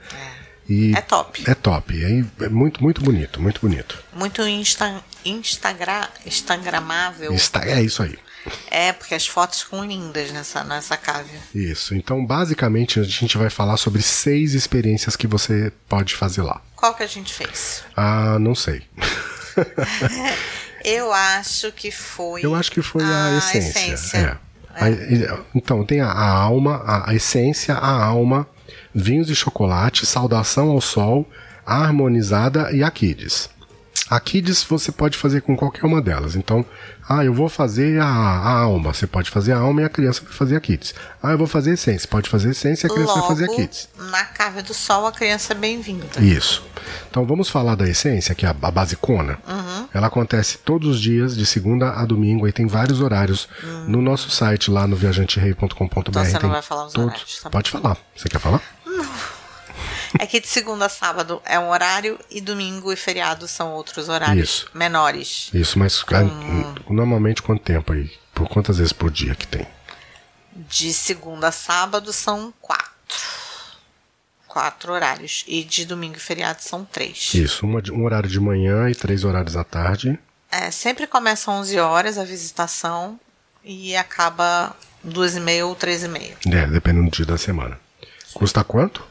E É top. É top. É, é muito, muito bonito, muito bonito. Muito insta, instagra, instagramável. Está, é isso aí. É, porque as fotos ficam lindas nessa, nessa cave. Isso. Então, basicamente, a gente vai falar sobre seis experiências que você pode fazer lá. Qual que a gente fez? Ah, não sei. Eu acho que foi. Eu acho que foi a, a essência. essência. É. A- e- então, tem a, a alma, a, a essência, a alma, vinhos de chocolate, saudação ao sol, harmonizada e a kids. A kids você pode fazer com qualquer uma delas. Então, ah, eu vou fazer a, a alma. Você pode fazer a alma e a criança vai fazer a kids. Ah, eu vou fazer a essência. Pode fazer a essência e a criança Logo, vai fazer a kids. na cave do sol, a criança é bem-vinda. Isso. Então vamos falar da essência, que é a, a basicona. Uhum. Ela acontece todos os dias, de segunda a domingo, e tem vários horários no nosso site lá no viajanterei.com.br. Então você não vai falar os todos. horários, tá. Pode falar. Você quer falar? É que de segunda a sábado é um horário e domingo e feriado são outros horários Isso. menores. Isso, mas normalmente quanto tempo aí? Por quantas vezes por dia que tem? De segunda a sábado são quatro. Quatro horários. E de domingo e feriado são três. Isso, uma um horário de manhã e três horários à tarde. É, sempre começa às 11 horas a visitação e acaba duas e meia ou três e meia. É, dependendo do dia da semana. Custa quanto?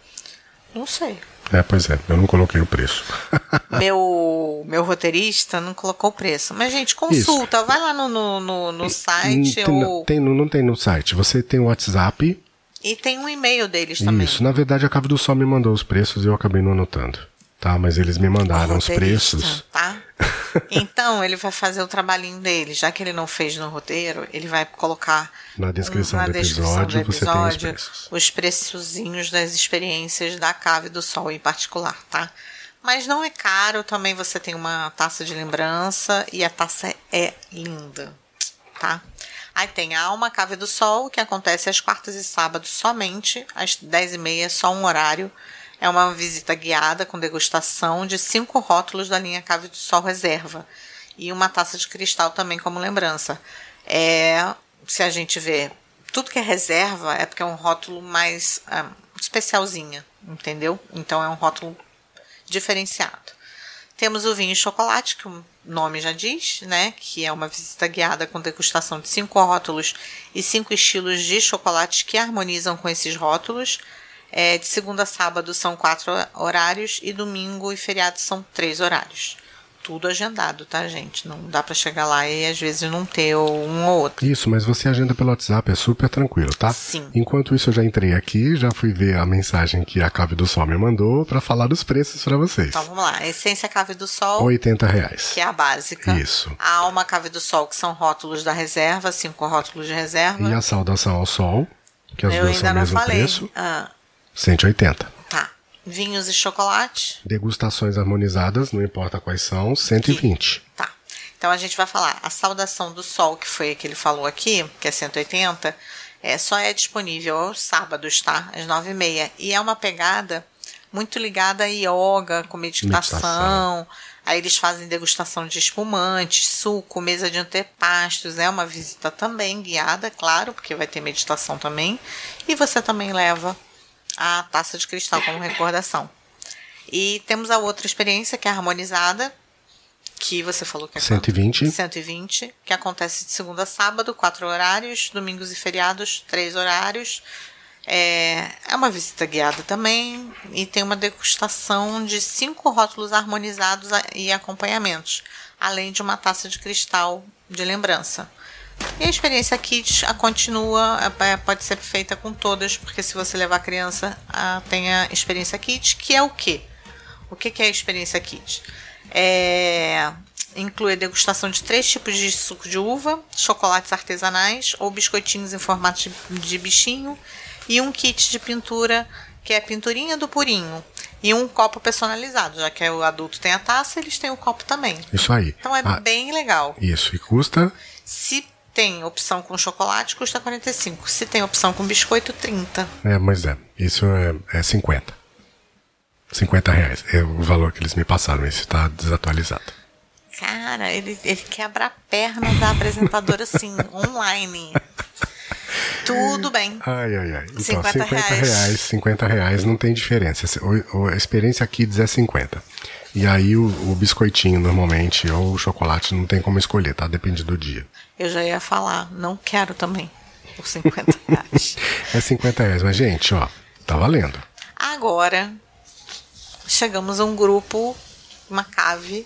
Não sei. É, pois é, eu não coloquei o preço. meu, meu roteirista não colocou o preço. Mas, gente, consulta. Vai lá no, no, no, no site tem, ou... tem, não tem no site. Você tem o WhatsApp. E tem um e-mail deles também. Isso, na verdade a Cave do Sol me mandou os preços e eu acabei não anotando. Tá, mas eles me mandaram os preços. Tá? Então, ele vai fazer o trabalhinho dele. Já que ele não fez no roteiro, ele vai colocar Na descrição na do descrição episódio, do você tem os episódio preços. os preçozinhos das experiências da Cave do Sol em particular, tá? Mas não é caro, também você tem uma taça de lembrança e a taça é linda, tá? Aí tem a Alma Cave do Sol, que acontece às quartas e sábados somente, às 10h30, só um horário. É uma visita guiada com degustação de cinco rótulos da linha Cave do Sol Reserva. E uma taça de cristal também como lembrança. É, se a gente vê tudo que é reserva, é porque é um rótulo mais especialzinho, entendeu? Então é um rótulo diferenciado. Temos o vinho e chocolate, que o nome já diz, né? Que é uma visita guiada com degustação de cinco rótulos e cinco estilos de chocolates que harmonizam com esses rótulos. É, de segunda a sábado são quatro horários e domingo e feriado são três horários tudo agendado, tá, gente? Não dá para chegar lá e às vezes não ter um ou outro. Isso, mas você agenda pelo WhatsApp, é super tranquilo, tá? Sim. Enquanto isso, eu já entrei aqui, já fui ver a mensagem que a Cave do Sol me mandou para falar dos preços para vocês. Então vamos lá. Essência Cave do Sol. 80 reais. Que é a básica. Isso. A Alma Cave do Sol, que são rótulos da reserva, cinco rótulos de reserva. E a Saudação ao Sol, que as eu duas são o mesmo falei. preço. Ah. 180. Vinhos e chocolate. Degustações harmonizadas, não importa quais são, 120. Aqui. Tá. Então a gente vai falar a saudação do sol, que foi a que ele falou aqui, que é 180, é, só é disponível aos sábados, tá? Às 9h30. E é uma pegada muito ligada a yoga, com meditação. meditação. Aí eles fazem degustação de espumantes, suco, mesa de antepastos. É uma visita também guiada, claro, porque vai ter meditação também. E você também leva a taça de cristal como recordação. E temos a outra experiência que é harmonizada, que você falou que é 120. Quanto? 120, que acontece de segunda a sábado, quatro horários, domingos e feriados, três horários. É, é uma visita guiada também e tem uma degustação de cinco rótulos harmonizados e acompanhamentos, além de uma taça de cristal de lembrança. E a experiência Kids a continua, é, pode ser feita com todas, porque se você levar a criança, a, tem a experiência Kids, que é o quê? O que, que é a experiência Kids? É, inclui a degustação de três tipos de suco de uva, chocolates artesanais ou biscoitinhos em formato de, de bichinho e um kit de pintura que é a pinturinha do purinho e um copo personalizado, já que o adulto tem a taça, eles têm o copo também. Isso aí. Então é ah, bem legal. Isso, e custa? Se tem opção com chocolate, custa 45. Se tem opção com biscoito, 30. É, mas é. Isso é, é 50. 50 reais é o valor que eles me passaram. Esse está desatualizado. Cara, ele, ele quebra a perna da apresentadora assim, online. Tudo bem. Ai, ai, ai. Então, 50, 50 reais. reais. 50 reais não tem diferença. A experiência Kids é 50. E aí o, o, biscoitinho normalmente ou o chocolate não tem como escolher, tá? Depende do dia. Eu já ia falar, não quero também por 50 reais. é 50 reais, mas gente, ó, tá valendo. Agora chegamos a um grupo, uma cave,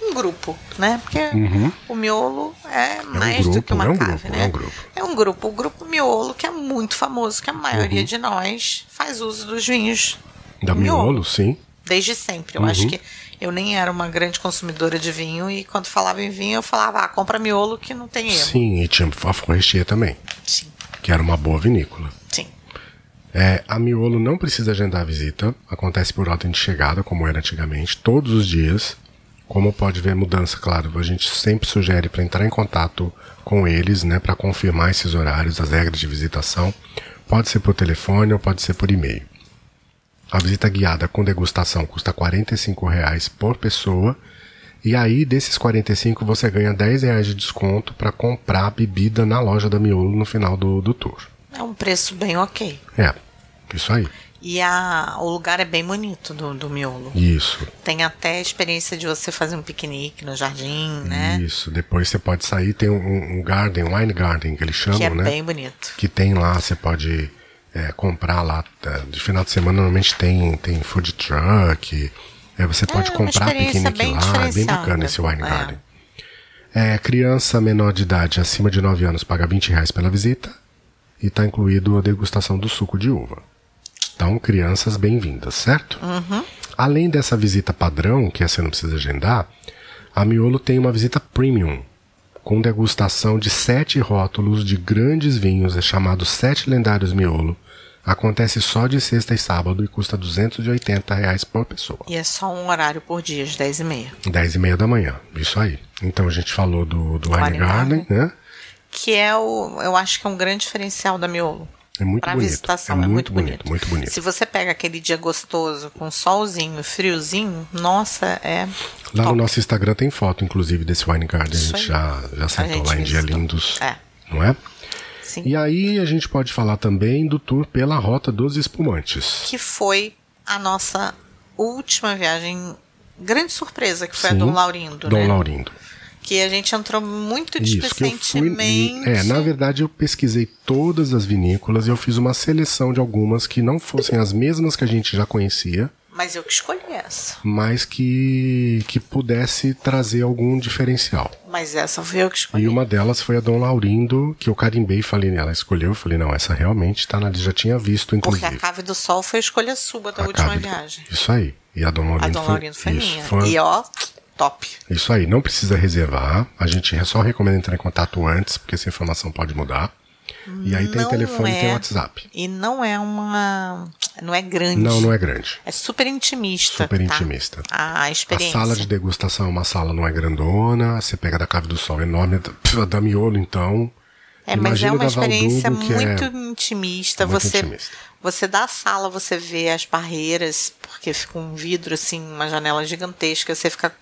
um grupo, né? Porque uhum. o miolo é, é mais um grupo, do que uma é um cave, grupo, né? É um grupo. É um grupo, o grupo miolo que é muito famoso, que a maioria uhum. de nós faz uso dos vinhos. Da miolo, miolo, sim. Desde sempre. Eu uhum. acho que eu nem era uma grande consumidora de vinho e quando falava em vinho eu falava, ah, compra miolo que não tem erro. Sim, e tinha a Forestier também. Sim. Que era uma boa vinícola. Sim. É, a miolo não precisa agendar a visita, acontece por ordem de chegada, como era antigamente, todos os dias. Como pode ver mudança, claro, a gente sempre sugere para entrar em contato com eles, né, para confirmar esses horários, as regras de visitação. Pode ser por telefone ou pode ser por e-mail. A visita guiada com degustação custa R$ 45 por pessoa. E aí, desses 45, você ganha 10 reais de desconto para comprar bebida na loja da Miolo no final do, do tour. É um preço bem ok. É, isso aí. E a, o lugar é bem bonito do, do miolo. Isso. Tem até a experiência de você fazer um piquenique no jardim, né? Isso. Depois você pode sair, tem um, um garden, um wine garden que eles chamam, que é né? bem bonito. Que tem lá, você pode é, comprar lá. Tá? De final de semana normalmente tem, tem food truck. É, você pode é, comprar piquenique lá. É bem bacana esse wine é. garden. É, criança menor de idade acima de 9 anos paga 20 reais pela visita. E está incluído a degustação do suco de uva. Então, crianças bem-vindas, certo? Uhum. Além dessa visita padrão, que você não precisa agendar, a Miolo tem uma visita premium, com degustação de sete rótulos de grandes vinhos, é chamado Sete Lendários Miolo, Acontece só de sexta e sábado e custa 280 reais por pessoa. E é só um horário por dia, às 10 e meia. 10 e meia da manhã, isso aí. Então a gente falou do, do Wine Garden, né? que é o, eu acho que é um grande diferencial da Miolo. É muito Pra bonito. visitação é, é, muito muito bonito, muito bonito. Se você pega aquele dia gostoso, com solzinho, friozinho, nossa, é. Lá no top. nosso Instagram tem foto, inclusive, desse Wine Garden. A Isso gente aí. já, já sentou gente lá em Dia. Lindos. É. Não é? Sim. E aí a gente pode falar também do tour pela Rota dos Espumantes. Que foi a nossa última viagem. Grande surpresa, que foi Sim. a Dom Laurindo, Dom né? Laurindo. Que a gente entrou muito fui. displicentemente. É, na verdade eu pesquisei todas as vinícolas e eu fiz uma seleção de algumas que não fossem as mesmas que a gente já conhecia, Mas eu que escolhi essa. mas que, que pudesse trazer algum diferencial. Mas essa foi eu que escolhi. E uma delas foi a Dom Laurindo, que eu carimbei e falei, ela escolheu, eu falei, não, essa realmente tá na lista, já tinha visto, Porque inclusive. a Cave do Sol foi a escolha sua da A última Cave- viagem. Isso aí. E a Dom Laurindo, A Dom Laurindo foi isso, minha. foi- E ó, top. Isso aí, não precisa reservar. A gente só recomenda entrar em contato antes, porque essa informação pode mudar. E aí tem telefone e tem é- WhatsApp. E não é uma. Não é grande. Não, não é grande. É super intimista. Super tá? intimista. A A experiência. sala de degustação é uma sala não é grandona, você pega da Cave do Sol enorme, da- da Miolo, então. É, mas é uma experiência Valdugo, é muito intimista. muito você, intimista. você dá a sala, você vê as barreiras, porque fica um vidro assim, uma janela gigantesca. Você fica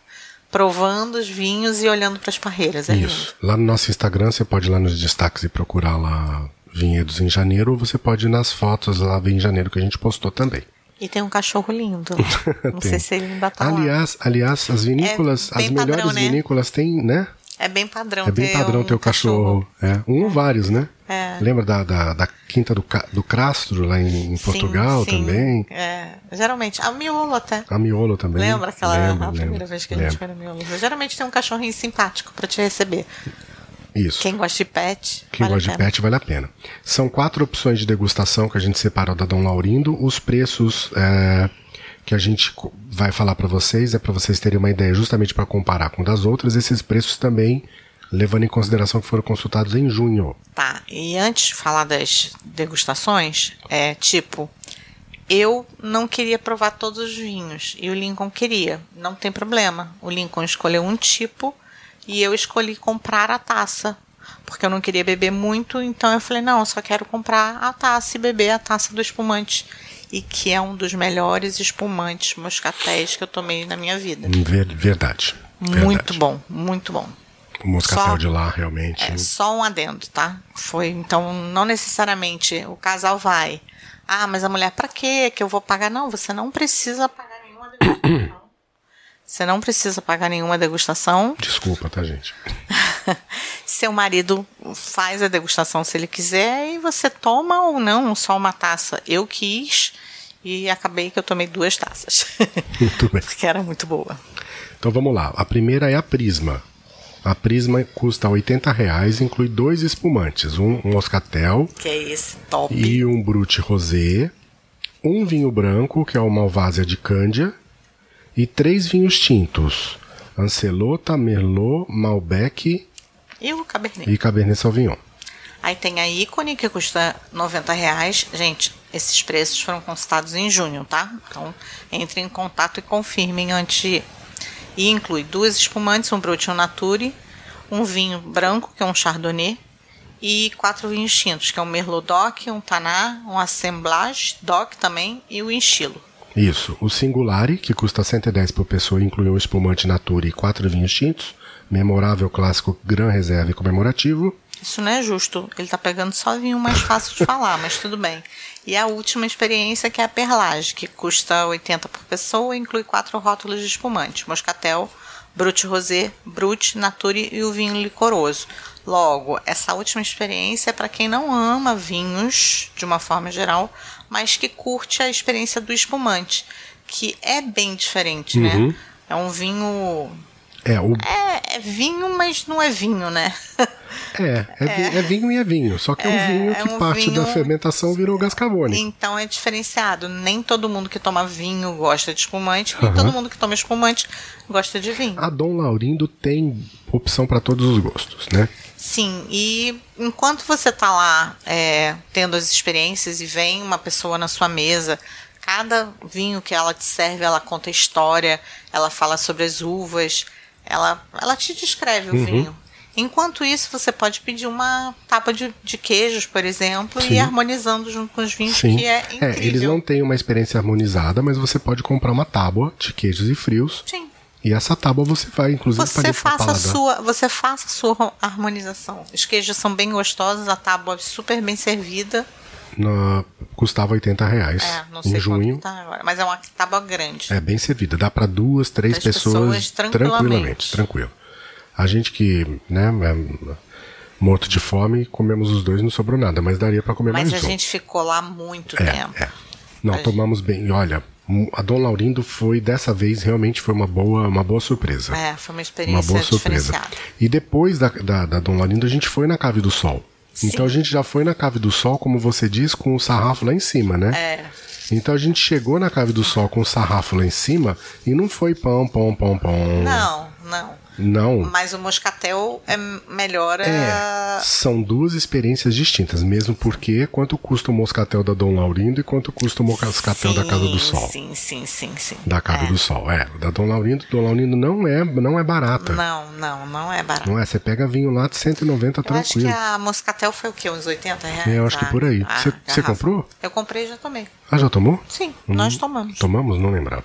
provando os vinhos e olhando para as barreiras. É lindo. Isso. Lá no nosso Instagram, você pode ir lá nos destaques e procurar lá Vinhedos em Janeiro, ou você pode ir nas fotos lá em janeiro que a gente postou também. E tem um cachorro lindo. Não sei se ele ainda tá lá. aliás, aliás, as vinícolas, É as melhores padrão, né? vinícolas têm, né? É bem padrão É bem ter padrão um ter o cachorro. É, um ou vários, né? É. Lembra da, da, da Quinta do, do Crastro, lá em, em Sim, Portugal sim. também? É, geralmente. A miolo até. A Miolo também. Lembra aquela Lembro, a primeira lembro, vez que a gente lembro. foi no miolo? Geralmente tem um cachorrinho simpático para te receber. Isso. Quem gosta de pet, Quem vale gosta a de pet vale a pena. São quatro opções de degustação que a gente separou da Dom Laurindo. Os preços é, que a gente vai falar para vocês é para vocês terem uma ideia, justamente para comparar com das outras. Esses preços também levando em consideração que foram consultados em junho. Tá, e antes de falar das degustações, é tipo, eu não queria provar todos os vinhos e o Lincoln queria. Não tem problema. O Lincoln escolheu um tipo e eu escolhi comprar a taça. Porque eu não queria beber muito, então eu falei, não, eu só quero comprar a taça e beber a taça do espumante. E que é um dos melhores espumantes moscatéis que eu tomei na minha vida. Ver- verdade. Muito verdade. bom, muito bom. O moscatel Só- de lá realmente. É só um adendo, tá? Foi, então, não necessariamente o casal vai. Ah, mas a mulher, pra quê que eu vou pagar? Não, você não precisa pagar nenhuma degustação. Você não precisa pagar nenhuma degustação. Desculpa, tá, gente? Seu marido faz a degustação se ele quiser e você toma ou não só uma taça. Eu quis e acabei que eu tomei duas taças. Muito bem. Porque era muito boa. Então vamos lá. A primeira é a Prisma. A Prisma custa 80 reais, inclui dois espumantes, um moscatel Que é esse top. e um Brut Rosé, um vinho branco, que é o Malvásia de Cândia, e três vinhos tintos, Ancelota, Merlot, Malbec E o Cabernet. e Cabernet Sauvignon. Aí tem a ícone que custa 90 reais. Gente, esses preços foram consultados em junho, tá? Então entre em contato e confirmem antes de. E inclui duas espumantes, um um Nature, um vinho branco, que é um Chardonnay, e quatro vinhos tintos, que é um Merlot Doc, um Taná, um Assemblage Doc também e o Enchilo. Isso, o Singulari, que custa 110 por pessoa, inclui um espumante Natura e quatro vinhos tintos, memorável clássico Gran Reserva e comemorativo, Isso não é justo. Ele tá pegando só vinho mais fácil de falar, mas tudo bem. E a última experiência que é a perlage, que custa 80 por pessoa e inclui quatro rótulos de espumante: moscatel, brut rosé, brut, nature e o vinho licoroso. Logo, essa última experiência é para quem não ama vinhos de uma forma geral, mas que curte a experiência do espumante, que é bem diferente, né? É um vinho É, o, é, é vinho, mas não é vinho, né? é, é, vi- é vinho e é vinho, só que é, um vinho é que um parte da vinho- fermentação virou gás carbônico. Então é diferenciado. Nem todo mundo que toma vinho gosta de espumante, nem Aham. todo mundo que toma espumante gosta de vinho. A Dom Laurindo tem opção para todos os gostos, né? Sim, e enquanto você tá lá é, tendo as experiências e vem uma pessoa na sua mesa, cada vinho que ela te serve, ela conta história, ela fala sobre as uvas, ela, ela te descreve o vinho. Enquanto isso, você pode pedir uma tapa de, de queijos, por exemplo, Sim. e ir harmonizando junto com os vinhos, Sim. que é incrível. É, eles não têm uma experiência harmonizada, mas você pode comprar uma tábua de queijos e frios. Sim. E essa tábua você vai, inclusive, Você faça, a sua, você faça a sua harmonização. Os queijos são bem gostosos, a tábua é super bem servida. Na- custava 80 reais É, não sei em junho. tá agora, mas é uma tábua grande. É bem servida. Dá para duas, três Três pessoas, pessoas tranquilamente. tranquilo. A gente que, né, é morto de fome, comemos os dois, não sobrou nada, mas daria para comer Mas mais a um. gente ficou lá muito É, tempo. é. Não, A tomamos bem. E olha, a Dom Laurindo foi, dessa vez, realmente foi uma boa, uma boa surpresa. É, foi uma uma experiência boa surpresa. diferenciada. E depois da, da, da Dom Laurindo, a gente foi na Cave do Sol. Sim. Então a gente já foi na Cave do Sol, como você diz, com o sarrafo lá em cima, né? É. Então a gente chegou na Cave do Sol com o sarrafo lá em cima e não foi pão, pão, pão, pão. Não, não. Não. Mas o moscatel é melhor. É, É... são duas experiências distintas, mesmo porque quanto custa o moscatel da Dom Laurindo e quanto custa o moscatel da Casa do Sol. Sim, sim, sim, sim. Da Casa É. do Sol, é. Da Dom Laurindo, Dom Laurindo não é, não é barata. Não, não, não é barato. Não é, você pega vinho lá de 190 Eu acho que tranquilo. a moscatel foi o quê? Uns 80 reais? É, eu acho que a- por aí. a Você- comprou? Eu comprei e já tomei. Ah, já tomou? Sim, Hum, nós tomamos. Tomamos? Não lembrava.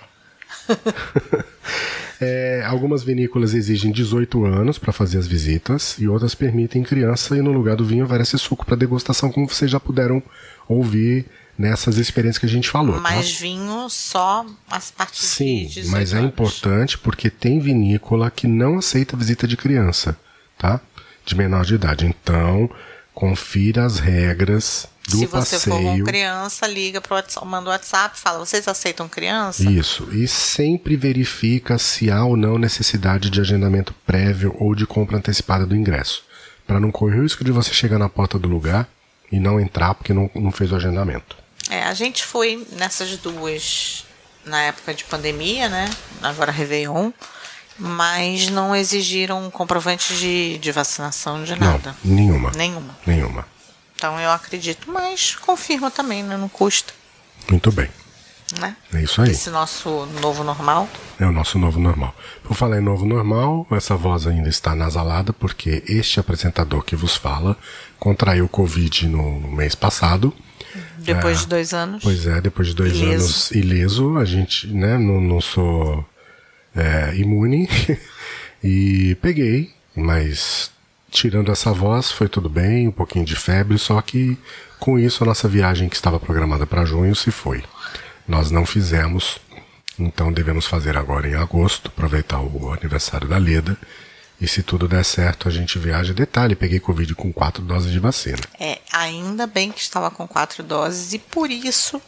É, algumas vinícolas exigem 18 anos para fazer as visitas e outras permitem criança e no lugar do vinho oferece suco para degustação, como vocês já puderam ouvir nessas experiências que a gente falou. tá? Mas vinho só as partes Sim, de 18 mas é importante porque tem vinícola que não aceita visita de criança, tá? De menor de idade. Então, confira as regras Se você for com criança, liga pro WhatsApp, manda o WhatsApp, fala, vocês aceitam criança? Isso. E sempre verifica se há ou não necessidade de agendamento prévio ou de compra antecipada do ingresso. Para não correr o risco de você chegar na porta do lugar e não entrar porque não, não fez o agendamento. É, a gente foi nessas duas na época de pandemia, né? Agora Réveillon, mas não exigiram comprovante de, de vacinação de nada. Não, nenhuma. Nenhuma. Nenhuma. Então eu acredito, mas confirma também, né? Não custa, Muito bem. né? É isso aí. Esse nosso novo normal. É o nosso novo normal. Por falar em novo normal, essa voz ainda está nasalada porque este apresentador que vos fala contraiu Covid no mês passado. Depois É. de dois anos. Pois é, depois de dois Ileso. anos ileso, a gente, né, não, não sou é, imune e peguei, mas tirando essa voz foi tudo bem, um pouquinho de febre, só que com isso a nossa viagem que estava programada para junho se foi. Nós não fizemos, então devemos fazer agora em agosto, aproveitar o aniversário da Leda. E se tudo der certo, a gente viaja. Detalhe, peguei Covid com quatro doses de vacina. É, ainda bem que estava com quatro doses e por isso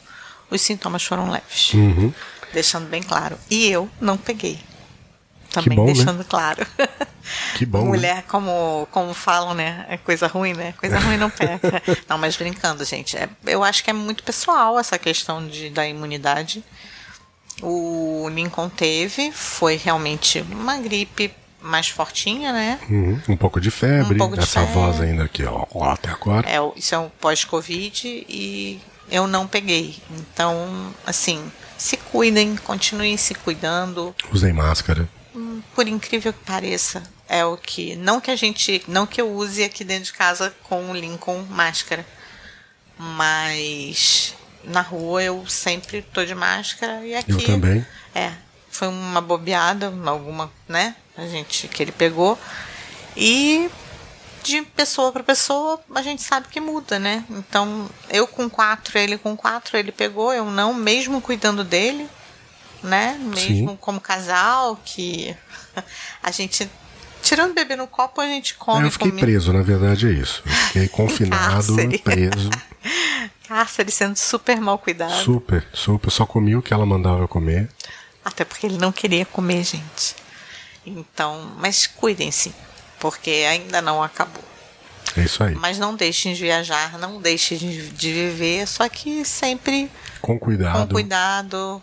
os sintomas foram leves. Uhum. Deixando bem claro. E eu não peguei. Também bom, né? deixando claro. Que bom, né? Mulher, como, como falam, né? É coisa ruim, né? Coisa ruim não pega. não, mas brincando, gente. é- eu acho que é muito pessoal essa questão de, da imunidade. O Lincoln teve, foi realmente uma gripe mais fortinha, né? Uhum, Um pouco de febre, Um pouco de essa febre. voz ainda aqui, ó, ó, até agora. É, isso é um pós-Covid e eu não peguei. Então, assim, se cuidem, continuem se cuidando. Usei máscara. Por incrível que pareça, é o que. Não que a gente. Não que eu use aqui dentro de casa com o Lincoln máscara. Mas na rua eu sempre tô de máscara e aqui. Eu também. É. Foi uma bobeada, alguma, né? A gente que ele pegou. E de pessoa para pessoa, a gente sabe que muda, né? Então, eu com quatro, ele com quatro, ele pegou, eu não, mesmo cuidando dele, né? Mesmo Sim. como casal, que a gente. Tirando o bebê no copo, a gente come eu fiquei preso, na verdade é isso. Eu fiquei confinado, preso. Cárcere sendo super mal cuidado. Super, super. Só comi o que ela mandava comer. Até porque ele não queria comer, gente. Então, mas cuidem-se, porque ainda não acabou. É isso aí. Mas não deixem de viajar, não deixem de, de viver, só que sempre Com cuidado. com cuidado,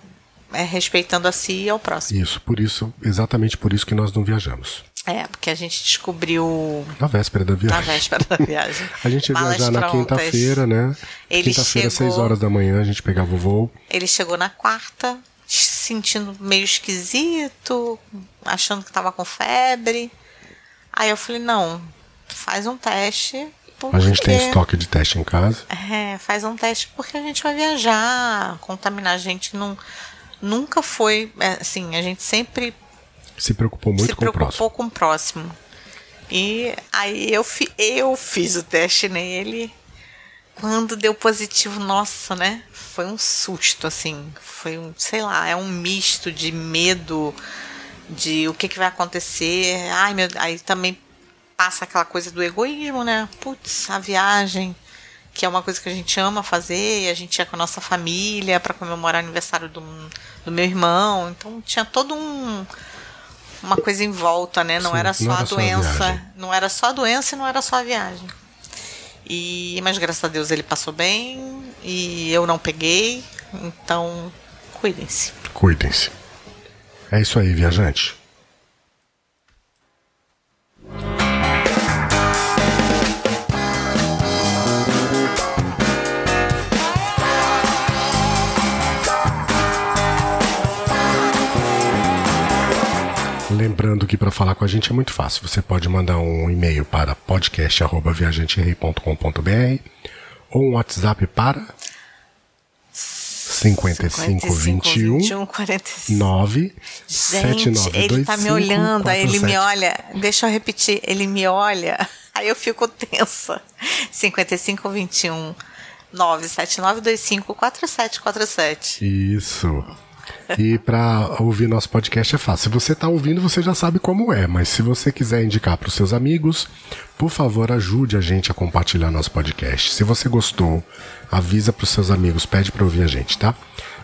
é, respeitando a si e ao próximo. Isso, por isso, exatamente por isso que nós não viajamos. É, porque a gente descobriu Na véspera da na viagem. véspera da viagem. A gente ia malas viajar na quinta-feira, né? Quinta-feira, chegou- seis horas da manhã, a gente pegava o voo. Ele chegou na quarta, sentindo meio esquisito, achando que tava com febre. Aí eu falei, não, faz um teste. Porque... A gente tem estoque de teste em casa. É, faz um teste porque a gente vai viajar, contaminar a gente não nunca foi é, assim, a gente sempre se preocupou muito se com preocupou o próximo. com o próximo. E aí eu, fi, eu fiz o teste nele. Quando deu positivo, nossa, né? Foi um susto, assim. Foi um, sei lá, é um misto de medo, de o que, que vai acontecer. Ai, meu, aí também passa aquela coisa do egoísmo, né? Putz, a viagem, que é uma coisa que a gente ama fazer, e a gente ia com a nossa família para comemorar o aniversário do, do meu irmão. Então tinha todo um uma coisa em volta, né? Não Sim, era só não a era a doença. viagem. não era só a doença e não era só a viagem. E, mas graças a Deus ele passou bem e eu não peguei. Então, cuidem-se. Cuidem-se. É isso aí, viajante. Lembrando que para falar com a gente é muito fácil. Você pode mandar um e-mail para podcast@viajanterei.com.br ou um WhatsApp para 5521 45. 9 Gente, ele tá me olhando, aí ele me olha. Deixa eu repetir, ele me olha, aí eu fico tensa. 5521 97925 4747. Isso. E para ouvir nosso podcast é fácil. Se você está ouvindo, você já sabe como é, mas se você quiser indicar para os seus amigos, por favor, ajude a gente a compartilhar nosso podcast. Se você gostou, avisa para os seus amigos, pede para ouvir a gente, tá?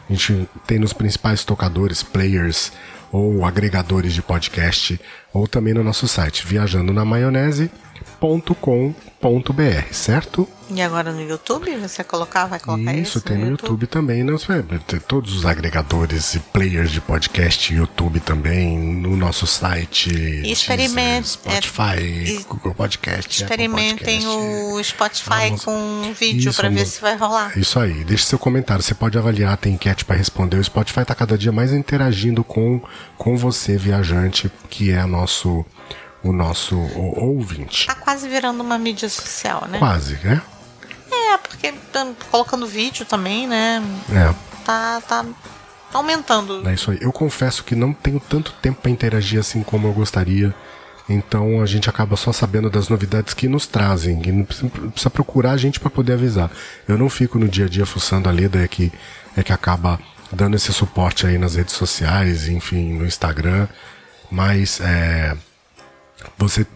A gente tem nos principais tocadores, players ou agregadores de podcast, ou também no nosso site viajandonamaionese.com.br, certo? E agora no YouTube, você colocar, vai colocar isso? Isso, tem no YouTube, também. Não, tem todos os agregadores e players de podcast, YouTube também, no nosso site. E Deezer, Spotify, é, e- Google Podcast. Experimentem Podcast. o Spotify Vamos- com vídeo Isso, para ver se vai rolar. Isso aí, deixe seu comentário. Você pode avaliar, tem enquete para responder. O Spotify está cada dia mais interagindo com, com você, viajante, que é nosso, o nosso ouvinte. Tá quase virando uma mídia social, né? Quase, né? É, porque colocando vídeo também, né? É. Tá, tá aumentando. É isso aí. Eu confesso que não tenho tanto tempo para interagir assim como eu gostaria. Então a gente acaba só sabendo das novidades que nos trazem. E não precisa, precisa procurar a gente para poder avisar. Eu não fico no dia a dia fuçando a Leda, é que, é que acaba dando esse suporte aí nas redes sociais, enfim, no Instagram. Mas é, você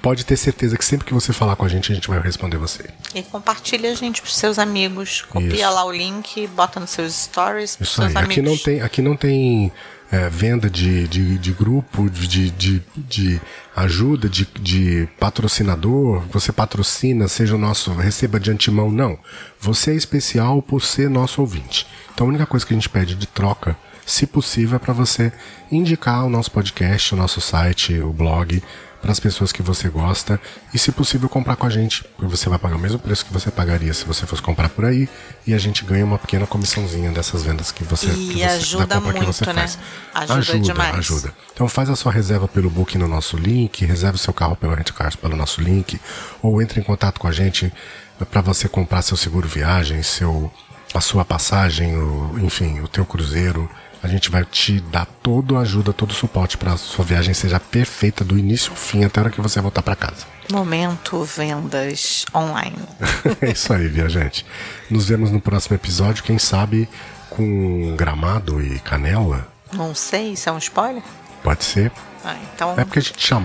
pode ter certeza que sempre que você falar com a gente, a gente vai responder você. E compartilha a gente pros seus amigos. Copia Isso. lá o link, bota nos seus stories pros Isso seus aí. amigos. Aqui não tem, aqui não tem é, venda de, de, de grupo, de, de, de ajuda, de, de patrocinador. Você patrocina, seja o nosso, receba de antemão. Não. Você é especial por ser nosso ouvinte. Então a única coisa que a gente pede de troca, se possível, é para você indicar o nosso podcast, o nosso site, o blog para as pessoas que você gosta e, se possível, comprar com a gente, porque você vai pagar o mesmo preço que você pagaria se você fosse comprar por aí e a gente ganha uma pequena comissãozinha dessas vendas que você, E que você ajuda da compra que muito, você né? faz. Ajuda ajuda, demais. ajuda. Então faz a sua reserva pelo Booking no nosso link, reserve o seu carro pelo Rentcars pelo nosso link, ou entre em contato com a gente para você comprar seu seguro viagem, seu a sua passagem, o, enfim, o teu cruzeiro. A gente vai te dar toda a ajuda, todo o suporte para a sua viagem seja perfeita do início ao fim até a hora que você voltar para casa. Momento vendas online. é isso aí, viajante. Nos vemos no próximo episódio, quem sabe com gramado e canela. Não sei, isso é um spoiler? Pode ser. Ah, então. É porque a gente já,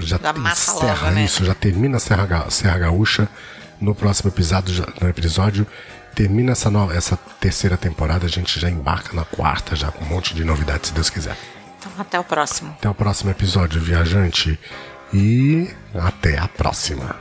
já encerra logo, né? isso, já termina a Serra, Serra Gaúcha. No próximo episódio, no episódio, termina essa, nova, essa terceira temporada, a gente já embarca na quarta, já com um monte de novidades, se Deus quiser. Então, até o próximo. Até o próximo episódio, viajante. E até a próxima.